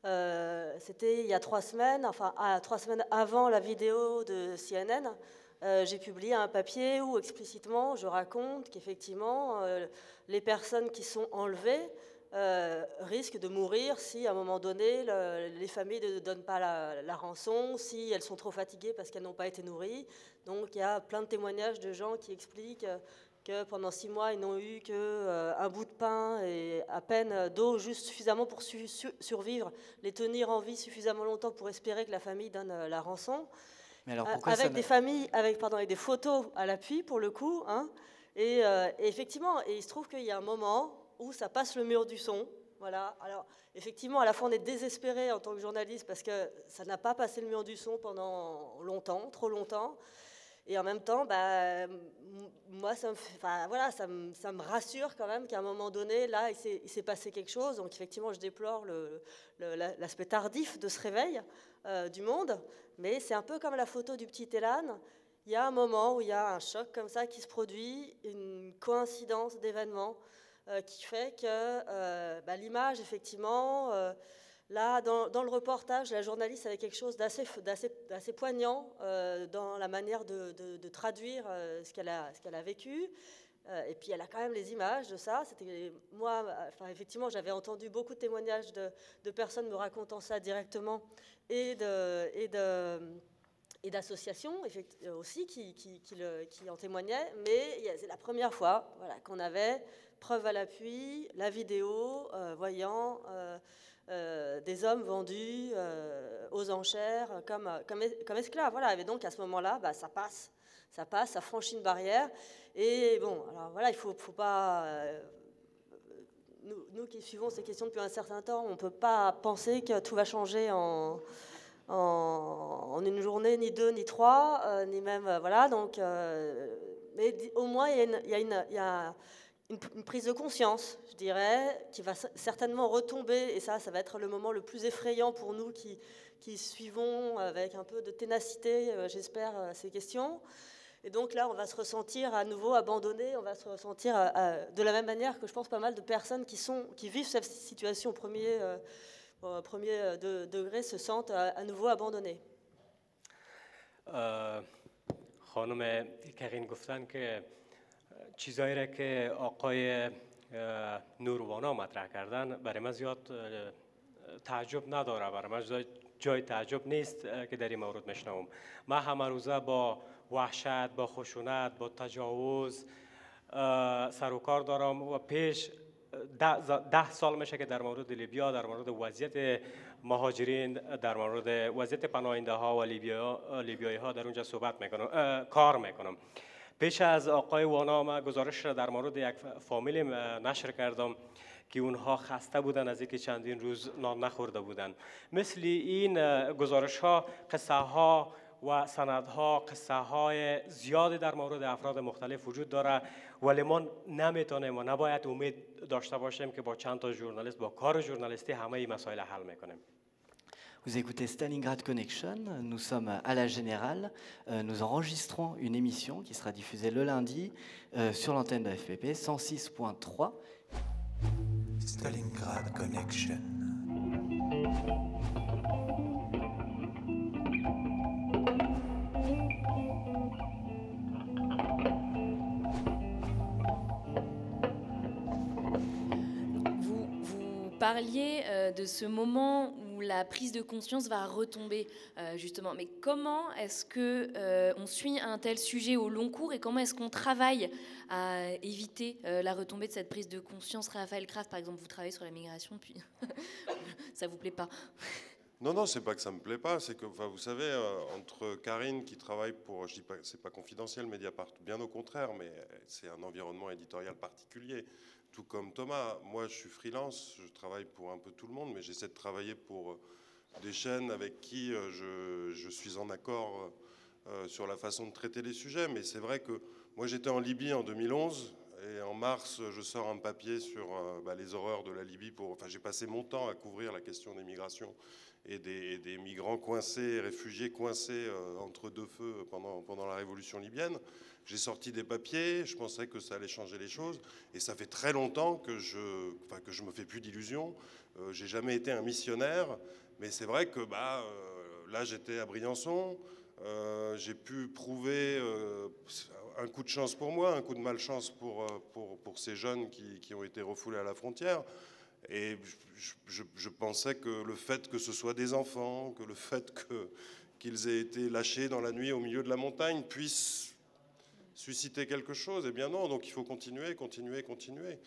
C'était il y a trois semaines, enfin trois semaines avant la vidéo de CNN, euh, j'ai publié un papier où explicitement je raconte qu'effectivement euh, les personnes qui sont enlevées euh, risquent de mourir si à un moment donné les familles ne donnent pas la, rançon, si elles sont trop fatiguées parce qu'elles n'ont pas été nourries. Donc il y a plein de témoignages de gens qui expliquent que pendant six mois ils n'ont eu qu'un bout de pain et à peine d'eau, juste suffisamment pour survivre, les tenir en vie suffisamment longtemps pour espérer que la famille donne la rançon. Euh, avec des familles, avec, pardon, avec des photos à l'appui pour le coup. Hein. Euh, et, effectivement, et il se trouve qu'il y a un moment où ça passe le mur du son. Voilà. Alors, effectivement, à la fois, on est désespéré en tant que journaliste parce que ça n'a pas passé le mur du son pendant longtemps, trop longtemps. Et en même temps, bah, moi, ça me, voilà, ça me, ça me, rassure quand même qu'à un moment donné, là, il s'est passé quelque chose. Donc, effectivement, je déplore l'aspect tardif de ce réveil euh, du monde. Mais c'est un peu comme la photo du petit Elan. Il y a un moment où il y a un choc comme ça qui se produit, une coïncidence d'événements euh, qui fait que euh, bah, l'image, effectivement, là, dans, le reportage, la journaliste avait quelque chose d'assez poignant dans la manière de, traduire ce qu'elle a, vécu. et puis elle a quand même les images de ça. Moi, enfin effectivement, j'avais entendu beaucoup de témoignages de, personnes me racontant ça directement et d'associations aussi qui, en témoignaient, mais c'est la première fois qu'on avait preuve à l'appui, la vidéo euh, voyant euh, euh, des hommes vendus aux enchères comme, comme, comme, esclaves. Voilà. Et donc à ce moment-là, bah, ça passe, ça passe, ça franchit une barrière. Et bon, alors voilà, il ne faut, pas nous, qui suivons ces questions depuis un certain temps, on ne peut pas penser que tout va changer en, en, une journée, ni deux, ni trois, euh, ni même. Euh, voilà, donc. Euh, mais au moins, il y a, une, y a une, prise de conscience, je dirais, qui va certainement retomber, et ça, ça va être le moment le plus effrayant pour nous qui, qui suivons avec un peu de ténacité, j'espère, ces questions. Et donc là, on va se ressentir à nouveau abandonné, on va se ressentir euh, euh, de la même manière que je pense pas mal de personnes qui, sont, qui vivent cette situation au premier, euh, premier degré se sentent à, nouveau abandonnées. خانم کرین گفتن که چیزایی را که آقای نوروانا مطرح کردن برای من زیاد تعجب نداره برای من. جای تعجب نیست که در این مورد میشنوم من همه روزه با وحشت با خشونت با تجاوز سر و کار دارم و پیش ده, سال میشه که در مورد لیبیا در مورد وضعیت مهاجرین در مورد وضعیت پناهنده ها و لیبیایی ها در اونجا صحبت می‌کنم کار می‌کنم. پیش از آقای وانا گزارش را در مورد یک فامیل نشر کردم که اونها خسته بودن از اینکه چندین روز نان نخورده بودن. مثل این گزارش ها قصه ها و سندها قصه های زیادی در مورد افراد مختلف وجود داره. ولی ما نمی‌تونیم و نباید امید داشته باشیم که با چند تا ژورنالیست با کار ژورنالیستی همه این مسائل حل می‌کنیم. Vous écoutez Stalingrad Connection, nous sommes à la Générale, euh, nous enregistrons une émission qui sera diffusée le lundi euh, sur l'antenne de FPP 106.3. Stalingrad Connection. parliez euh, de ce moment où la prise de conscience va retomber, euh, justement. Mais comment est-ce que euh, suit un tel sujet au long cours et comment est-ce qu'on travaille à éviter la retombée de cette prise de conscience? Raphaël Kraft, par exemple, vous travaillez sur la migration, puis ça vous plaît pas? Non, non, c'est pas que ça me plaît pas, c'est que, enfin, vous savez, entre Karine qui travaille pour, je dis pas, c'est pas confidentiel, Mediapart, bien au contraire, mais c'est un environnement éditorial particulier tout comme Thomas. Moi, je suis freelance, je travaille pour un peu tout le monde, mais j'essaie de travailler pour euh, des chaînes avec qui euh, je, suis en accord euh, sur la façon de traiter les sujets. Mais c'est vrai que moi, j'étais en Libye en 2011 Et en mars, je sors un papier sur bah, les horreurs de la Libye. Pour, enfin, j'ai passé mon temps à couvrir la question des migrations et des, migrants coincés, réfugiés coincés entre deux feux pendant, pendant la révolution libyenne. J'ai sorti des papiers, je pensais que ça allait changer les choses, et ça fait très longtemps que je, enfin, que je me fais plus d'illusions. Euh, j'ai jamais été un missionnaire, mais c'est vrai que bah, euh, là j'étais à Briançon, euh, j'ai pu prouver un coup de chance pour moi, un coup de malchance pour, pour, pour ces jeunes qui, qui, ont été refoulés à la frontière. Et je, pensais que le fait que ce soit des enfants, que le fait qu'ils aient été lâchés dans la nuit au milieu de la montagne puisse susciter quelque chose Eh bien non, donc il faut continuer, continuer, continuer.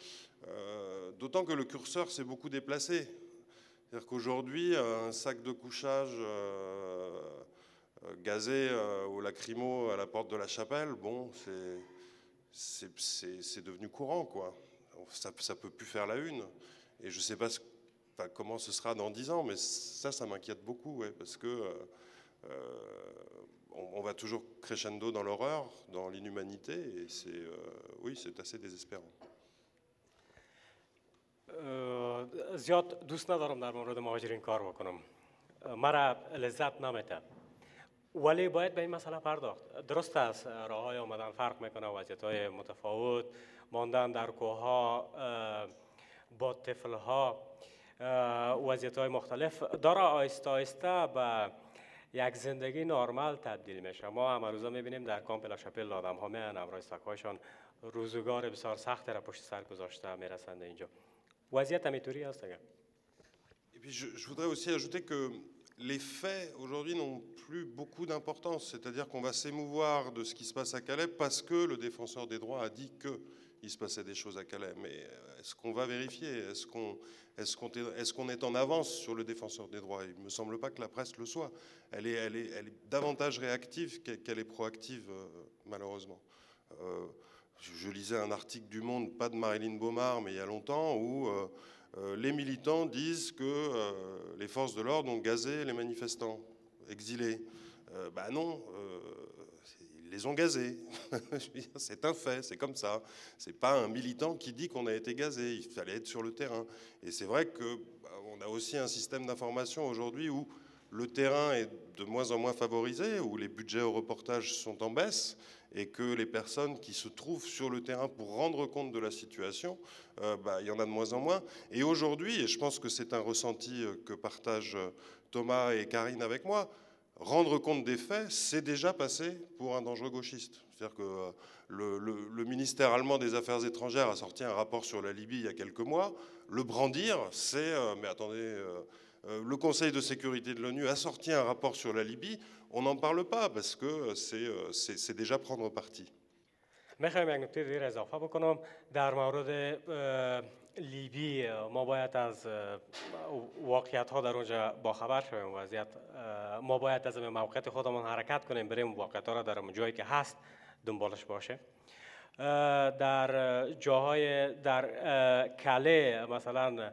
Euh, d'autant que le curseur s'est beaucoup déplacé. C'est-à-dire qu'aujourd'hui, un sac de couchage euh, euh, gazé au lacrymo à la porte de la chapelle, bon, c'est devenu courant, quoi. Ça ne peut plus faire la une. Et je ne sais pas comment ce sera dans dix ans, mais ça, ça m'inquiète beaucoup, parce que on, va toujours crescendo dans l'horreur, dans l'inhumanité, et c'est euh, oui, c'est assez désespérant. زیاد دوست ندارم در مورد مهاجرین کار بکنم مرا لذت نمیده ولی باید به این مسئله پرداخت درست است راه های آمدن فرق میکنه وضعیت های متفاوت ماندن در کوها با طفل ها وضعیت های مختلف داره آیسته آیسته به یک زندگی نرمال تبدیل میشه ما هم روزا میبینیم در کامپ لاشپل آدم ها میان امرای ساکهایشان روزگار بسیار سخت را پشت سر گذاشته میرسند اینجا وضعیت همیتوری هست اگر Et puis je, je voudrais aussi ajouter que les faits aujourd'hui n'ont plus beaucoup d'importance, c'est-à-dire qu'on va s'émouvoir de ce qui se passe à Calais parce que le défenseur des droits a dit qu'il se passait des choses à Calais. Mais est-ce qu'on va vérifier? Est-ce qu'on est, en avance sur le défenseur des droits? Il ne me semble pas que la presse le soit. Elle est, davantage réactive qu'elle est proactive, euh, malheureusement. Euh, je lisais un article du Monde, pas de Marilyn Beaumard, mais il y a longtemps, où euh, euh les militants disent que euh, les forces de l'ordre ont gazé les manifestants exilés. ben non, les ont gazés. c'est un fait, c'est comme ça. C'est pas un militant qui dit qu'on a été gazé. Il fallait être sur le terrain. Et c'est vrai que bah, on a aussi un système d'information aujourd'hui où le terrain est de moins en moins favorisé, où les budgets au reportage sont en baisse et que les personnes qui se trouvent sur le terrain pour rendre compte de la situation, euh, bah, il y en a de moins en moins. Et aujourd'hui, et je pense que c'est un ressenti euh, que partagent euh, Thomas et Karine avec moi, rendre compte des faits, c'est déjà passé pour un dangereux gauchiste. C'est-à-dire que euh, le, ministère allemand des Affaires étrangères a sorti un rapport sur la Libye il y a quelques mois. Le brandir, c'est, euh, mais attendez, euh, le Conseil de sécurité de l'ONU a sorti un rapport sur la Libye. On n'en parle pas parce que c'est déjà prendre parti. لیبی ما باید از واقعیت ها در اونجا باخبر شویم وضعیت ما باید از موقعیت خودمون حرکت کنیم بریم واقعیت ها را در جایی که هست دنبالش باشه. در جاهای در کله مثلا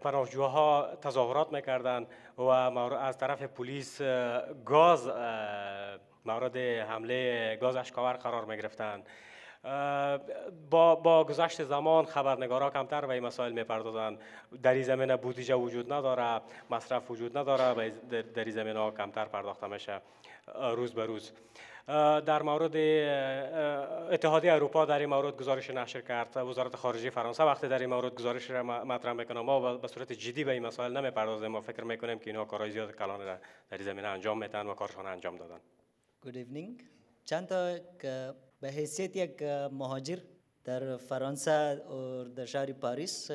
پناهجوها تظاهرات می‌کردن و از طرف پلیس گاز مورد حمله گاز اشکاور قرار می‌گرفتند با, با گذشت زمان خبرنگارا کمتر به این مسائل می‌پردازند در این زمینه بودجه وجود نداره مصرف وجود نداره در این زمینه کمتر پرداخته میشه روز به روز. در مورد اتحادیه اروپا در این مورد گزارش نشر کرد وزارت خارجه فرانسه وقتی در این مورد گزارش را مطرح می‌کنه ما به صورت جدی به این مسائل نمی‌پردازیم. ما فکر می‌کنیم که اینها کارهای زیاد کلان را در این زمینه انجام میتن و کارشان انجام دادن. Good evening. چند تا به حیثیت یک مهاجر در فرانسه و در شهر پاریس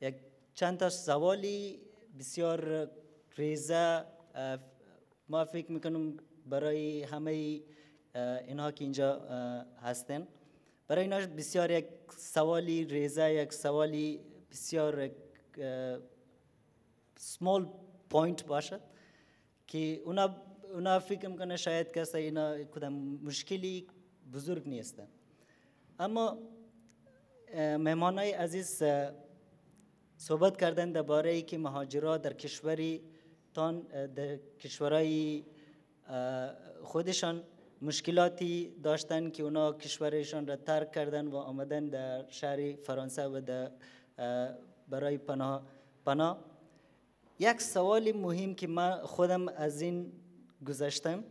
یک چند تا سوالی بسیار ریزه ما فکر می‌کنم برای همه اینها که اینجا هستن. برای اینا بسیار یک سوالی ریزه یک سوالی بسیار سمال پوینت باشد که اونا اونا فکر می‌کنه شاید کسی اینا کدام مشکلی بزرگ نیستن. اما مهمان های عزیز صحبت کردن درباره ای که مهاجرات در کشوری تان در کشورهای خودشان مشکلاتی داشتن که اونا کشورشان را ترک کردن و آمدن در شهر فرانسه و در برای پناه پناه. یک سوال مهم که من خودم از این گذشتم.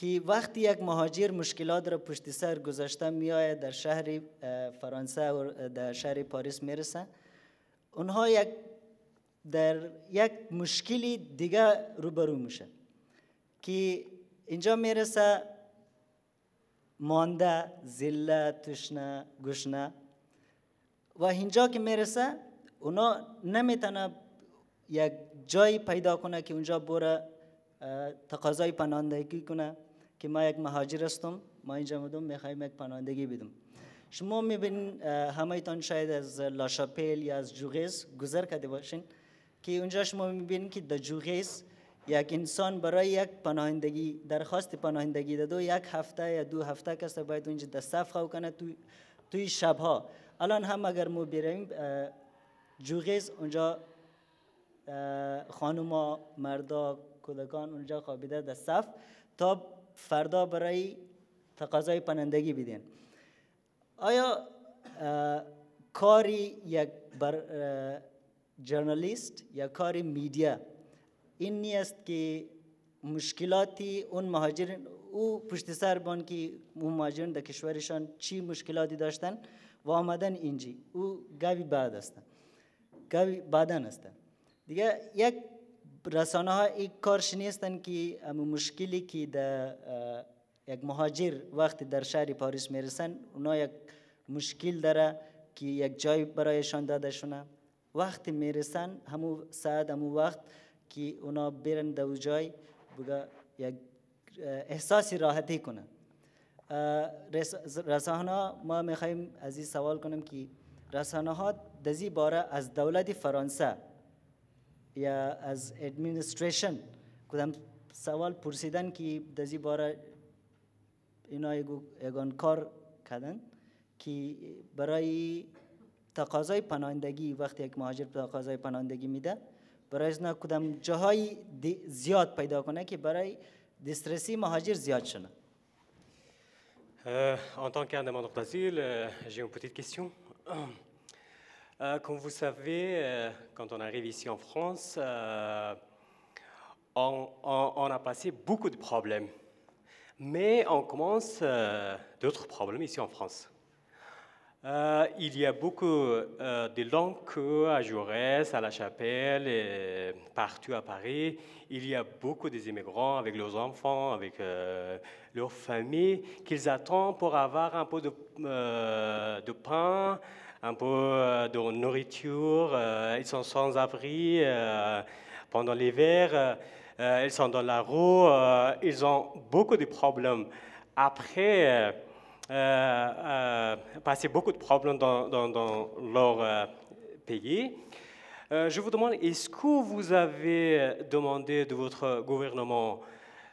که وقتی یک مهاجر مشکلات را پشت سر گذاشته میآید در شهر فرانسه و در شهر پاریس می‌رسه اونها یک در یک مشکلی دیگه روبرو میشه که اینجا می‌رسه مانده زله تشنه گشنه. و اینجا که می‌رسه اونا نمی‌تونه یک جایی پیدا کنه که اونجا بره تقاضای پناهندگی کنه. که ما یک مهاجر هستم ما اینجا مدوم می‌خوایم یک پناهندگی بدم شما می‌بینین همه شاید از لاشاپل یا از جوغیز گذر کرده باشین که اونجا شما می‌بینین که در جوغیز یک انسان برای یک پناهندگی درخواست پناهندگی دادو یک هفته یا دو هفته کسی باید اونجا دستف خواهد کنه توی, توی شبها الان هم اگر ما بریم جوغیز اونجا خانوما مردا کودکان اونجا خوابیده در صف تا فردا برای تقاضای پناهندگی بدین. آیا کاری یک بر جرنالیست یا کاری میدیا این نیست که مشکلاتی اون مهاجرین او پشت سر بان که اون مهاجرین در کشورشان چی مشکلاتی داشتن و آمدن اینجی. او گاوی بعد هستن گاوی بعدن هستن دیگه یک رسانه ها این کارش نیستن که اما مشکلی که در یک مهاجر وقتی در شهر پاریس میرسن اونا یک مشکل داره که یک جای برایشان داده شونه. وقتی میرسن همو ساعت همو وقت که اونا برن در جای بگه یک احساسی راحتی کنن. رسانه ما میخوایم از این سوال کنیم که رسانه ها دزی باره از دولت فرانسه یا از ادمینستریشن کدام سوال پرسیدن که دزی باره اینا یگان کار کردن که برای تقاضای پناهندگی وقتی یک مهاجر تقاضای پناهندگی میده برای از کدام جاهای زیاد پیدا کنه که برای دسترسی مهاجر زیاد شنه Euh, en tant qu'un demandeur d'asile, euh, j'ai une petite question. Euh, comme vous savez, euh, quand on arrive ici en France, euh, on, a passé beaucoup de problèmes. Mais on commence d'autres problèmes ici en France. Il y a beaucoup de longues queues à Jaurès, à La Chapelle, et partout à Paris. Il y a beaucoup des immigrants avec leurs enfants, avec leurs familles, qu'ils attendent pour avoir un peu de pain, un peu euh, de nourriture. Euh, ils sont sans abri pendant l'hiver. ils sont dans la roue. ils ont beaucoup de problèmes. Après, euh, euh, passé beaucoup de problèmes dans, dans, leur euh, pays. je vous demande, est-ce que vous avez demandé de votre gouvernement,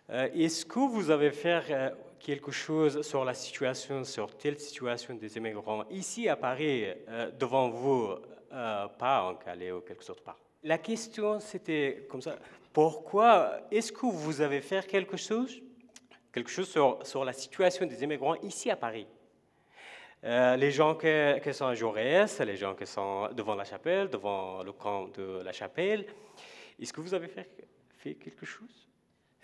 est-ce que vous avez fait quelque chose sur la situation, sur telle situation des immigrants ici à Paris, devant vous, pas en Calais ou quelque sorte part La question c'était comme ça, pourquoi est-ce que vous avez fait quelque chose quelque chose sur, sur, la situation des immigrants ici à Paris? Euh, les gens qui, qui, sont à Jaurès, les gens qui sont devant la chapelle, devant le camp de la chapelle, est-ce que vous avez fait quelque chose?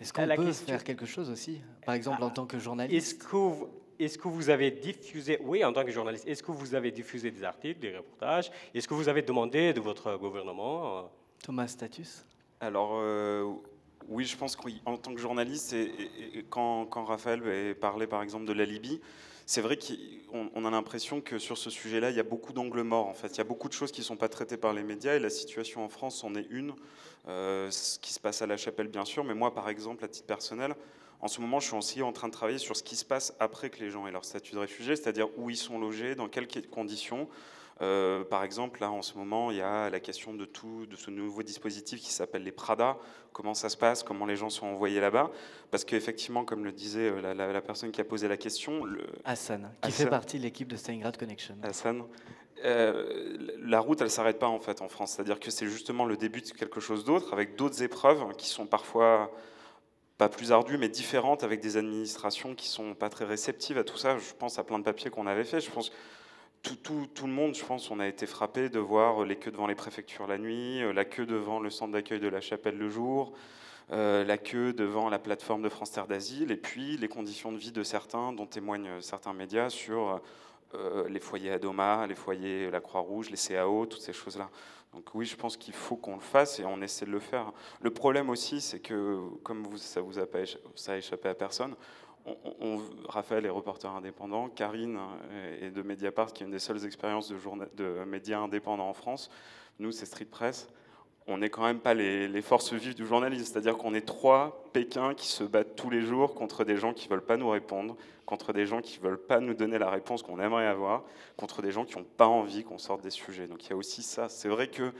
Est-ce qu'on peut question... faire quelque chose aussi, par exemple en tant que journaliste? Est-ce que, vous, est que vous avez diffusé, oui, en tant que journaliste, est-ce que vous avez diffusé des articles, des reportages? Est-ce que vous avez demandé de votre gouvernement euh? Thomas Status? Alors, euh, oui, je pense qu'en tant que journaliste, et, et, et quand, quand, Raphaël parlait par exemple de la Libye, c'est vrai qu'on a l'impression que sur ce sujet-là, il y a beaucoup d'angles morts. En fait, il y a beaucoup de choses qui ne sont pas traitées par les médias, et la situation en France en est une. Euh, ce qui se passe à la chapelle, bien sûr, mais moi, par exemple, à titre personnel, en ce moment, je suis aussi en train de travailler sur ce qui se passe après que les gens aient leur statut de réfugié, c'est-à-dire où ils sont logés, dans quelles conditions. Euh, par exemple, là, en ce moment, il y a la question de tout, de ce nouveau dispositif qui s'appelle les Prada. Comment ça se passe? Comment les gens sont envoyés là-bas? Parce qu'effectivement, comme le disait euh, la, la, la, personne qui a posé la question, le... Hassan, qui Hassan, fait partie de l'équipe de Stalingrad Connection. Hassan, euh, la route, elle s'arrête pas en fait en France. C'est-à-dire que c'est justement le début de quelque chose d'autre, avec d'autres épreuves qui sont parfois pas plus ardues, mais différentes, avec des administrations qui sont pas très réceptives à tout ça. Je pense à plein de papiers qu'on avait fait. Je pense tout, le monde, je pense, on a été frappé de voir les queues devant les préfectures la nuit, la queue devant le centre d'accueil de la Chapelle le jour, euh, la queue devant la plateforme de France Terre d'Asile, et puis les conditions de vie de certains, dont témoignent certains médias sur euh, les foyers Adoma, les foyers La Croix-Rouge, les CAO, toutes ces choses-là. Donc oui, je pense qu'il faut qu'on le fasse et on essaie de le faire. Le problème aussi, c'est que, comme ça vous a échappé à personne, Raphaël est reporter indépendant, Karine est de Mediapart, qui est une des seules expériences de, de médias indépendants en France. Nous, c'est Street Press on n'est quand même pas les, forces vives du journalisme. C'est-à-dire qu'on est trois Pékins qui se battent tous les jours contre des gens qui ne veulent pas nous répondre, contre des gens qui ne veulent pas nous donner la réponse qu'on aimerait avoir, contre des gens qui n'ont pas envie qu'on sorte des sujets. Donc il y a aussi ça. C'est vrai que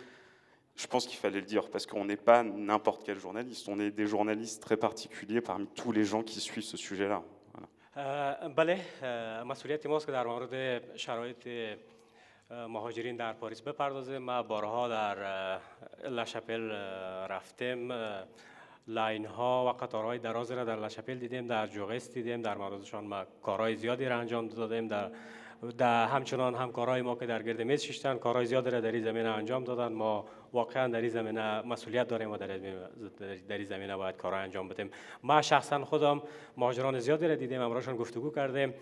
je pense qu'il fallait le dire, parce qu'on n'est pas n'importe quel journaliste, on est des journalistes très particuliers parmi tous les gens qui suivent ce sujet-là. مهاجرین در پاریس بپردازه ما بارها در لشپل رفتیم لاین ها و قطارهای دراز را در لشپل دیدیم در جوغس دیدیم در موردشان ما کارهای زیادی را انجام دادیم در در همچنان همکارای ما که در گرد میز ششتن کارهای زیادی را در این زمینه انجام دادن. ما واقعا در این زمینه مسئولیت داریم و در این زمینه باید کارهای انجام بدیم. ما شخصا خودم مهاجران زیادی را دیدیم امراشان گفتگو کردیم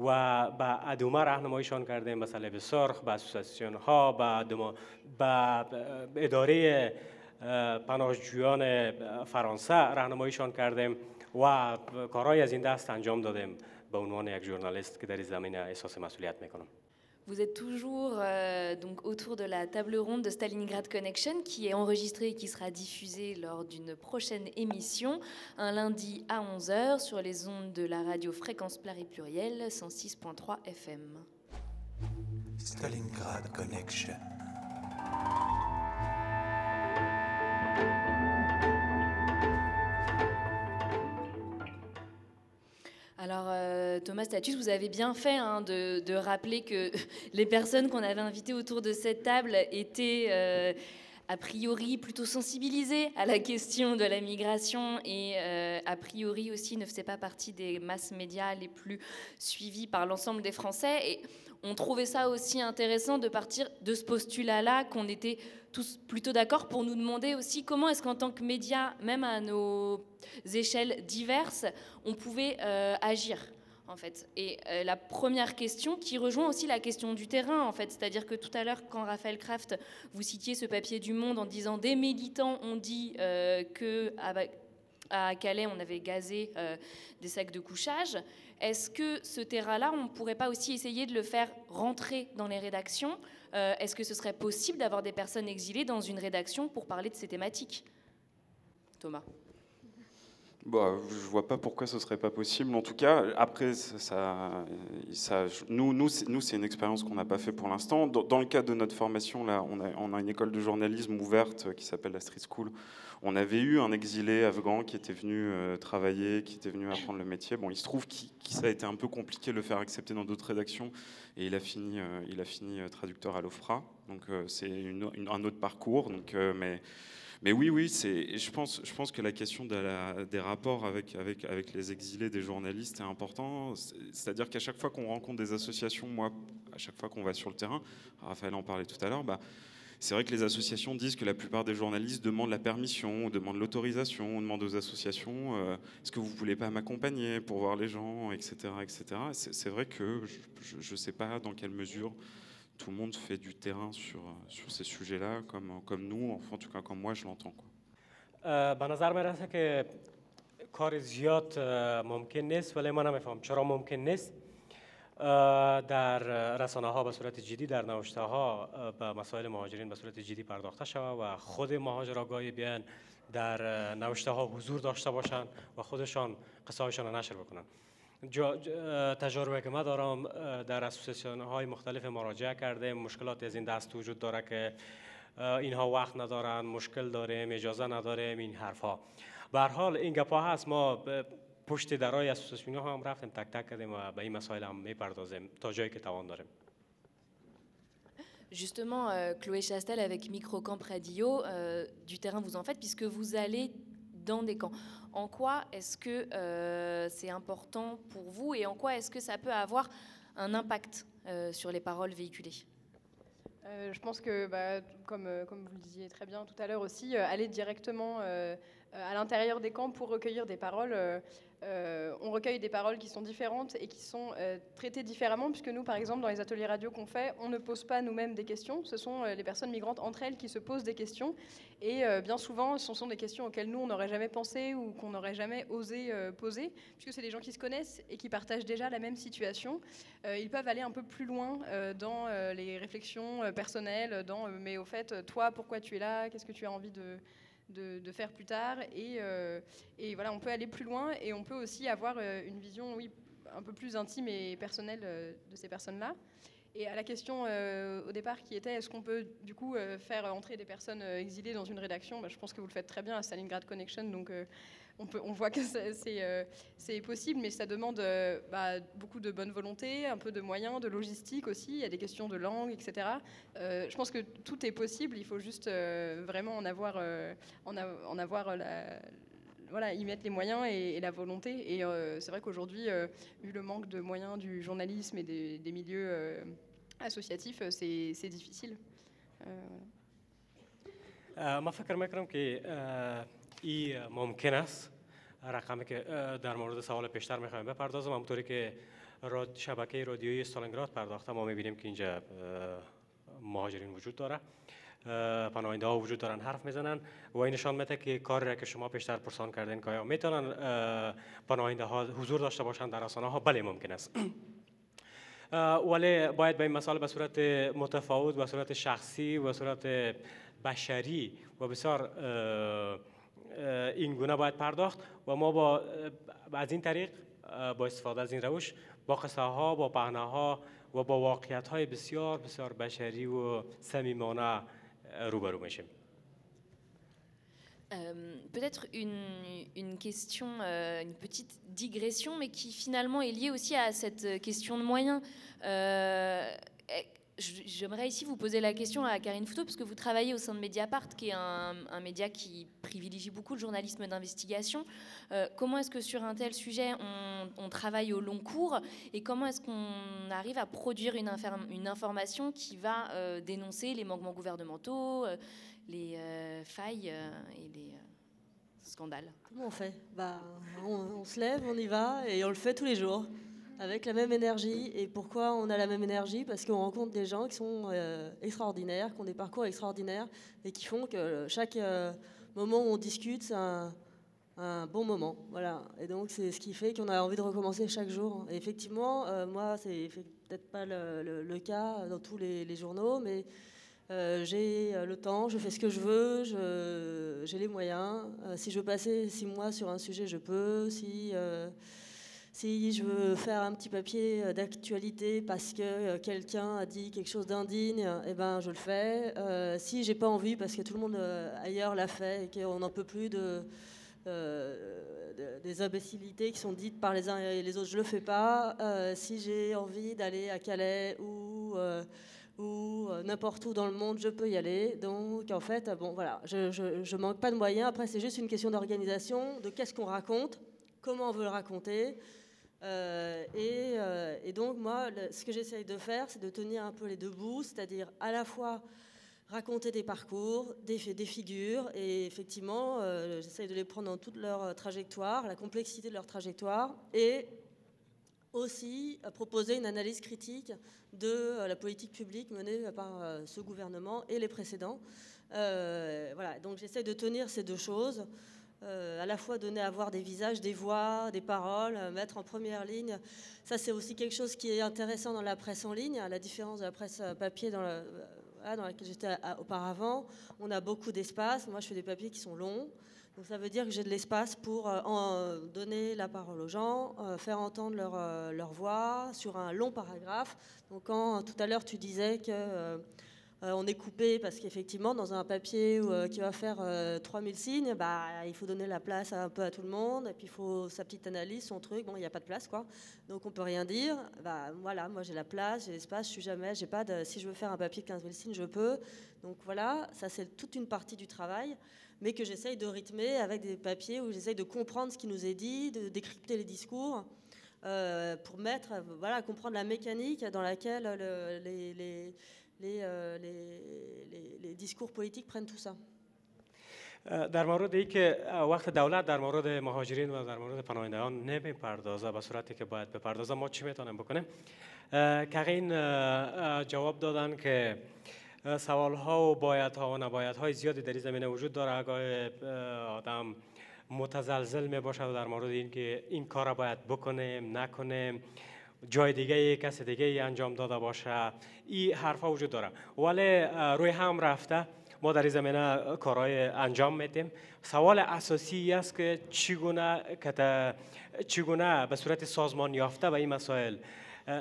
و به ادومه راهنماییشان کردیم. مثلا به سرخ به اسوسیاسیون ها به اداره پناهجویان فرانسه راهنماییشان کردیم و کارهای از این دست انجام دادیم. به عنوان یک ژورنالیست که در این زمینه احساس مسئولیت میکنم Vous êtes toujours euh, donc autour de la table ronde de Stalingrad Connection qui est enregistrée et qui sera diffusée lors d'une prochaine émission un lundi à 11h sur les ondes de la radio Fréquence Pluriel 106.3 FM. Stalingrad Connection. Alors euh, Thomas Status, vous avez bien fait hein, de, rappeler que les personnes qu'on avait invitées autour de cette table étaient euh, a priori plutôt sensibilisées à la question de la migration et euh, a priori aussi ne faisaient pas partie des masses médias les plus suivies par l'ensemble des Français. Et on trouvait ça aussi intéressant de partir de ce postulat-là qu'on était tous plutôt d'accord pour nous demander aussi comment est-ce qu'en tant que médias, même à nos échelles diverses, on pouvait euh, agir. En fait. Et euh, la première question qui rejoint aussi la question du terrain, en fait, c'est-à-dire que tout à l'heure, quand Raphaël Kraft, vous citiez ce papier du Monde en disant des militants ont dit euh, que à, Calais, on avait gazé des sacs de couchage. Est-ce que ce terrain-là, on ne pourrait pas aussi essayer de le faire rentrer dans les rédactions? Euh, est-ce que ce serait possible d'avoir des personnes exilées dans une rédaction pour parler de ces thématiques? Thomas bah, je vois pas pourquoi ce serait pas possible. En tout cas, après, ça, ça nous, nous, c'est une expérience qu'on n'a pas fait pour l'instant. Dans, le cadre de notre formation, là, on a, on a une école de journalisme ouverte qui s'appelle la Street School. On avait eu un exilé afghan qui était venu euh, travailler, qui était venu apprendre le métier. Bon, il se trouve que ça a été un peu compliqué de le faire accepter dans d'autres rédactions, et il a fini, euh, il a fini euh, traducteur à l'OFRA. Donc c'est un autre parcours. Mais oui, oui, je pense, que la question des rapports avec, les exilés des journalistes est important. C'est-à-dire qu'à chaque fois qu'on rencontre des associations, moi, à chaque fois qu'on va sur le terrain, Raphaël en parlait tout à l'heure, bah, c'est vrai que les associations disent que la plupart des journalistes demandent la permission, demandent l'autorisation, demandent aux associations euh, est-ce que vous ne voulez pas m'accompagner pour voir les gens, etc. etc. C'est vrai que je ne sais pas dans quelle mesure tout le monde fait du terrain sur, sur ces sujets-là, comme, comme nous, enfin, en tout cas comme moi je l'entends. به نظر میرسه که کار زیاد ممکن نیست ولی من نمیفهم چرا ممکن نیست در رسانه ها به صورت جدی در نوشته ها به مسائل مهاجرین به صورت جدی پرداخته شود و خود مهاجرگاهی بیان در نوشته ها حضور داشته باشند و خودشان قصه هایشان نشر بکنند. تجربه که ما دارم در اسوسیاسیون های مختلف مراجعه کرده مشکلات از این دست وجود داره که اینها وقت ندارن مشکل داریم اجازه نداریم این حرفها. به حال این گپا هست. ما پشت درای اسوسیاسیون ها هم رفتیم تک تک کردیم و به این مسائل هم میپردازیم تا جایی که توان داریم Justement, euh, Chloé Chastel avec Microcamp Radio, euh, du terrain vous en faites, puisque vous allez dans des camps. En quoi est-ce que c'est important pour vous et en quoi est-ce que ça peut avoir un impact sur les paroles véhiculées je pense que, bah, comme, comme vous le disiez très bien tout à l'heure aussi, aller directement à l'intérieur des camps pour recueillir des paroles euh, on recueille des paroles qui sont différentes et qui sont euh, traitées différemment, puisque nous, par exemple, dans les ateliers radio qu'on fait, on ne pose pas nous-mêmes des questions. Ce sont euh, les personnes migrantes entre elles qui se posent des questions. Et bien souvent, ce sont des questions auxquelles nous, on n'aurait jamais pensé ou qu'on n'aurait jamais osé poser, puisque c'est des gens qui se connaissent et qui partagent déjà la même situation. ils peuvent aller un peu plus loin dans les réflexions personnelles, dans mais au fait, toi, pourquoi tu es là? Qu'est-ce que tu as envie de de, faire plus tard. Euh, et, voilà, on peut aller plus loin et on peut aussi avoir euh, une vision, oui, un peu plus intime et personnelle euh, de ces personnes-là. Et à la question au départ qui était est-ce qu'on peut du coup faire entrer des personnes exilées dans une rédaction? Bah, Je pense que vous le faites très bien à Stalingrad Connection, donc on, voit que euh, c'est possible, mais ça demande euh, bah, beaucoup de bonne volonté, un peu de moyens, de logistique aussi. Il y a des questions de langue, etc. Euh, je pense que tout est possible. Il faut juste vraiment en avoir, en, avoir voilà, y mettre les moyens et, la volonté. Et c'est vrai qu'aujourd'hui, vu le manque de moyens du journalisme et des, milieux associatifs, c'est difficile. این ممکن است؟ رقمی که در مورد سوال پیشتر می‌خوایم بپردازم. همونطوری که شبکه رادیویی استالینگراد پرداخته ما می‌بینیم که اینجا مهاجرین وجود داره. پناهنده ها وجود دارن حرف می‌زنن و این نشان میده که کاری را که شما پیشتر پرسان کردین که آیا می‌تونن پناهنده ها حضور داشته باشن در رسانه ها بله ممکن است. ولی باید به این مسائل به صورت متفاوت به صورت شخصی و صورت بشری و بسیار این گونه باید پرداخت و ما با از این طریق با استفاده از این روش با قصه ها با پهنه ها و با واقعیت های بسیار بسیار بشری و صمیمانه روبرو میشیم Euh, Peut-être une, une, question, euh, une petite digression, mais qui finalement est liée aussi à cette question de moyens. Euh, J'aimerais ici vous poser la question à Karine Fouteau, parce que vous travaillez au sein de Mediapart, qui est un, média qui privilégie beaucoup le journalisme d'investigation. Euh, comment est-ce que sur un tel sujet, on, travaille au long cours et comment est-ce qu'on arrive à produire une, une information qui va euh, dénoncer les manquements gouvernementaux, euh, les failles et les scandales? Comment on fait? Bah, on se lève, on y va et on le fait tous les jours avec la même énergie. Et pourquoi on a la même énergie? Parce qu'on rencontre des gens qui sont euh, extraordinaires, qui ont des parcours extraordinaires et qui font que chaque euh, moment où on discute, c'est un, bon moment. Voilà. Et donc, c'est ce qui fait qu'on a envie de recommencer chaque jour. Et effectivement, euh, moi, c'est peut-être pas le, cas dans tous les, journaux, mais j'ai le temps, je fais ce que je veux, j'ai les moyens. si je veux passer six mois sur un sujet, je peux. Si si je veux faire un petit papier euh, d'actualité parce que euh, quelqu'un a dit quelque chose d'indigne, eh ben, je le fais. Euh, si j'ai pas envie parce que tout le monde ailleurs l'a fait et qu'on n'en peut plus de, des imbécilités qui sont dites par les uns et les autres, je le fais pas. si j'ai envie d'aller à Calais ou ou n'importe où dans le monde, je peux y aller. Donc, en fait, bon, voilà, je, je, je manque pas de moyens. Après, c'est juste une question d'organisation, de qu'est-ce qu'on raconte, comment on veut le raconter. Euh, euh, et, donc, moi, ce que j'essaye de faire, c'est de tenir un peu les deux bouts, c'est-à-dire à la fois raconter des parcours, des, figures, et effectivement, euh, j'essaye de les prendre dans toute leur trajectoire, la complexité de leur trajectoire, et aussi proposer une analyse critique de la politique publique menée par ce gouvernement et les précédents. voilà, donc j'essaie de tenir ces deux choses. Euh, à la fois donner à voir des visages, des voix, des paroles, euh, mettre en première ligne. Ça, c'est aussi quelque chose qui est intéressant dans la presse en ligne, à la différence de la presse euh, papier dans, dans laquelle j'étais auparavant. On a beaucoup d'espace. Moi, je fais des papiers qui sont longs. Donc ça veut dire que j'ai de l'espace pour donner la parole aux gens, faire entendre leur, leur, voix sur un long paragraphe. Donc quand tout à l'heure tu disais que Euh, on est coupé parce qu'effectivement, dans un papier euh, qui va faire 3000 signes, bah, il faut donner la place un peu à tout le monde, et puis il faut sa petite analyse, son truc. Bon, il n'y a pas de place, quoi. Donc on peut rien dire. Bah, voilà, moi j'ai la place, j'ai l'espace, je suis jamais, j'ai pas de. Si je veux faire un papier de 15 000 signes, je peux. Donc voilà, ça c'est toute une partie du travail, mais que j'essaye de rythmer avec des papiers où j'essaye de comprendre ce qui nous est dit, de décrypter les discours. pour mettre, voilà, comprendre la mécanique dans laquelle les, euh, les, les, les discours politiques prennent tout ça. در مورد ای که وقت دولت در مورد مهاجرین و در مورد پناهندگان نمی‌پردازه به صورتی که باید بپردازه ما چی می‌تونیم بکنیم که این جواب دادن که سوال ها و باید ها و نباید های زیادی در این زمینه وجود داره اگه آدم متزلزل می باشد در مورد این که این کار را باید بکنیم نکنیم جای دیگه کس دیگه ای انجام داده باشه. این حرفا وجود داره. ولی روی هم رفته. ما در این زمینه کارهای انجام میدیم. سوال اساسی است که چگونه چگونه به صورت سازمان یافته به این مسائل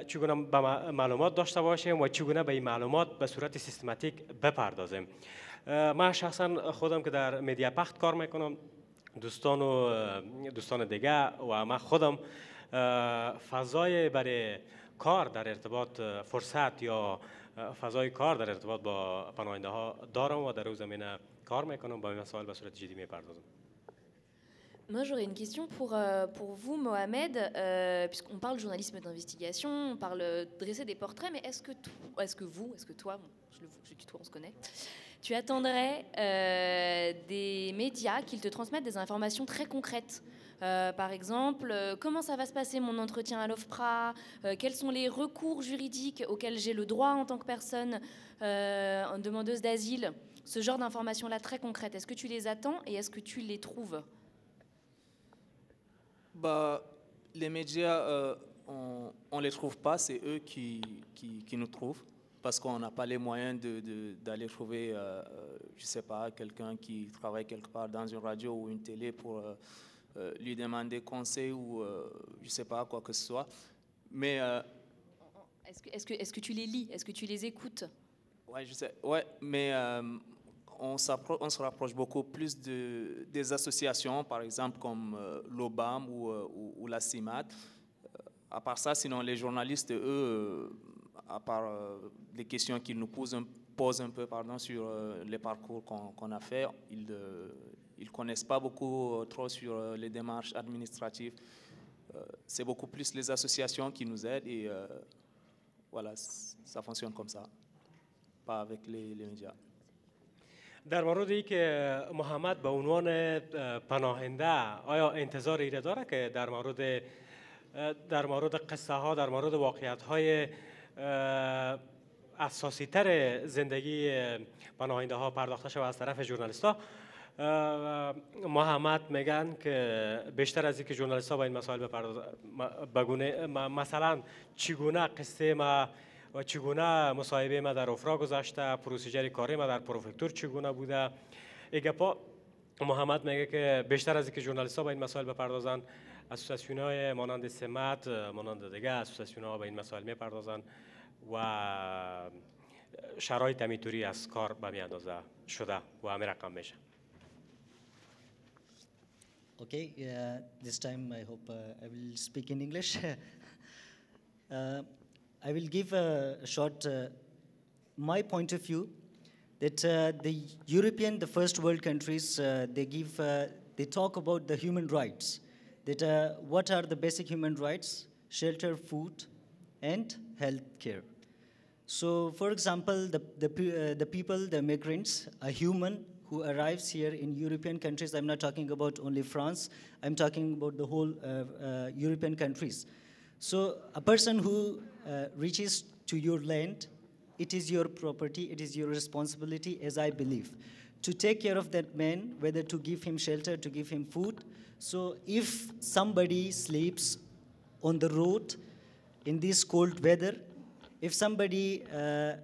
چگونه به معلومات داشته باشیم و چگونه به این معلومات به صورت سیستماتیک بپردازیم. من شخصا خودم که در مدیا پخت کار می‌کنم دوستان و دوستان دیگه و من خودم فضای برای کار در ارتباط فرصت یا فضای کار در ارتباط با پناهنده ها دارم و در او زمینه کار میکنم با این مسائل به صورت جدی میپردازم Moi, j'aurais une question pour, euh, pour vous, Mohamed, euh, puisqu'on parle journalisme d'investigation, on parle dresser des portraits, mais est-ce que, est que vous, est-ce que toi, je, le, je tutoie, on se connaît, tu attendrais euh, des médias qu'ils te transmettent des informations très concrètes euh, par exemple, euh, comment ça va se passer mon entretien à l'OFPRA? Euh, Quels sont les recours juridiques auxquels j'ai le droit en tant que personne en demandeuse d'asile? Ce genre d'informations-là très concrètes, est-ce que tu les attends et est-ce que tu les trouves? Bah, Les médias, on ne les trouve pas, c'est eux qui, qui, nous trouvent parce qu'on n'a pas les moyens d'aller trouver, je sais pas, quelqu'un qui travaille quelque part dans une radio ou une télé pour euh, lui demander conseil ou euh, je ne sais pas, quoi que ce soit. Mais. Euh, est-ce que, est que, est que tu les lis? Est-ce que tu les écoutes? Ouais, je sais. Ouais, mais on, on, se rapproche beaucoup plus de, des associations, par exemple comme l'OBAM ou, ou, la CIMAT. à part ça, sinon, les journalistes, eux, à part les questions qu'ils nous posent un, posent un peu pardon, sur les parcours qu'on a fait, ils ils ne connaissent pas beaucoup euh, trop sur euh, les démarches administratives. Euh, c'est beaucoup plus les associations qui nous aident et voilà, ça fonctionne comme ça, pas avec les, les médias. در موردی که محمد به عنوان پناهنده آیا انتظار را داره که در مورد در مورد قصه ها در مورد واقعیت های اساسی تر زندگی پناهنده ها پرداخته شود از طرف ژورنالیست ها محمد میگن که بیشتر از اینکه ژورنالیست ها با این مسائل بگونه مثلا چگونه قصه ما و چگونه مصاحبه ما در افرا گذاشته پروسیجر کاری ما در پروفکتور چگونه بوده. ایگپا محمد میگه که بیشتر از اینکه ژورنالیست ها با این مسائل بپردازن اسوسیاسیون های مانند سمت مانند دیگه اسوسیاسیون ها با این مسائل می‌پردازن. و شرایط امیتوری از کار به میاندازه شده و همین رقم میشه Okay, uh, this time I hope uh, I will speak in English. uh, I will give a, a short, uh, my point of view, that uh, the European, the first world countries, uh, they give, they talk about the human rights. That what are the basic human rights? Shelter, food, and health care. So, for example, the, the, the people, the migrants, a human who arrives here in European countries, I'm not talking about only France, I'm talking about the whole uh, uh, European countries. So a person who uh, reaches to your land, it is your property, it is your responsibility, as I believe, to take care of that man, whether to give him shelter, to give him food. So if somebody sleeps on the road in this cold weather, if somebody uh,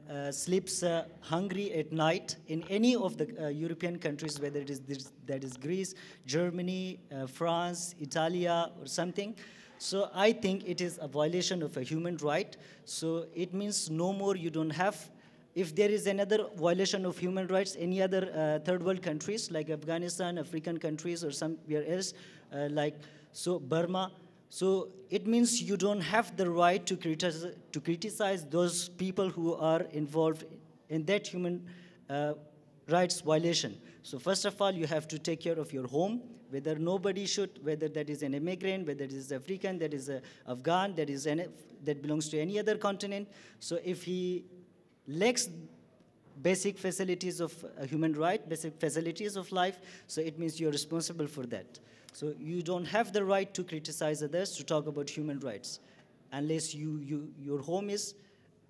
uh, sleeps uh, hungry at night in any of the uh, European countries, whether it is this, that is Greece, Germany, uh, France, Italia, or something, so I think it is a violation of a human right. So it means no more you don't have if there is another violation of human rights, any other uh, third world countries like Afghanistan, African countries, or somewhere else, like so Burma, so it means you don't have the right to criticize, to criticize those people who are involved in that human uh, rights violation. So first of all, you have to take care of your home, whether nobody should, whether that is an immigrant, whether it is African, that is a Afghan, that is that belongs to any other continent. So if he lacks basic facilities of uh, human right, basic facilities of life, so it means you're responsible for that. So you don't have the right to criticize others, to talk about human rights, unless you, you, your home is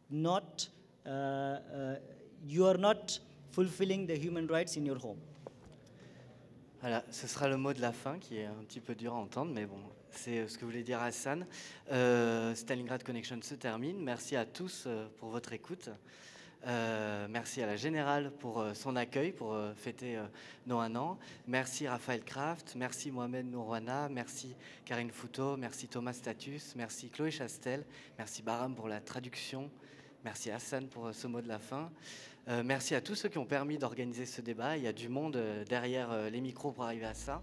not, uh, uh, you are not fulfilling the human rights in your home. Voilà, ce sera le mot de la fin qui est un petit peu dur à entendre, mais bon, c'est euh, ce que voulait dire Hassan. Euh, Stalingrad Connection se termine. Merci à tous euh, pour votre écoute. Euh, merci à la Générale pour euh, son accueil, pour euh, fêter nos un an. Merci Raphaël Kraft, merci Mohamed Nourouana, merci Karine Fouteau, merci Thomas Status, merci Chloé Chastel, merci Baram pour la traduction, merci Hassan pour ce mot de la fin. Merci à tous ceux qui ont permis d'organiser ce débat. Il y a du monde derrière les micros pour arriver à ça.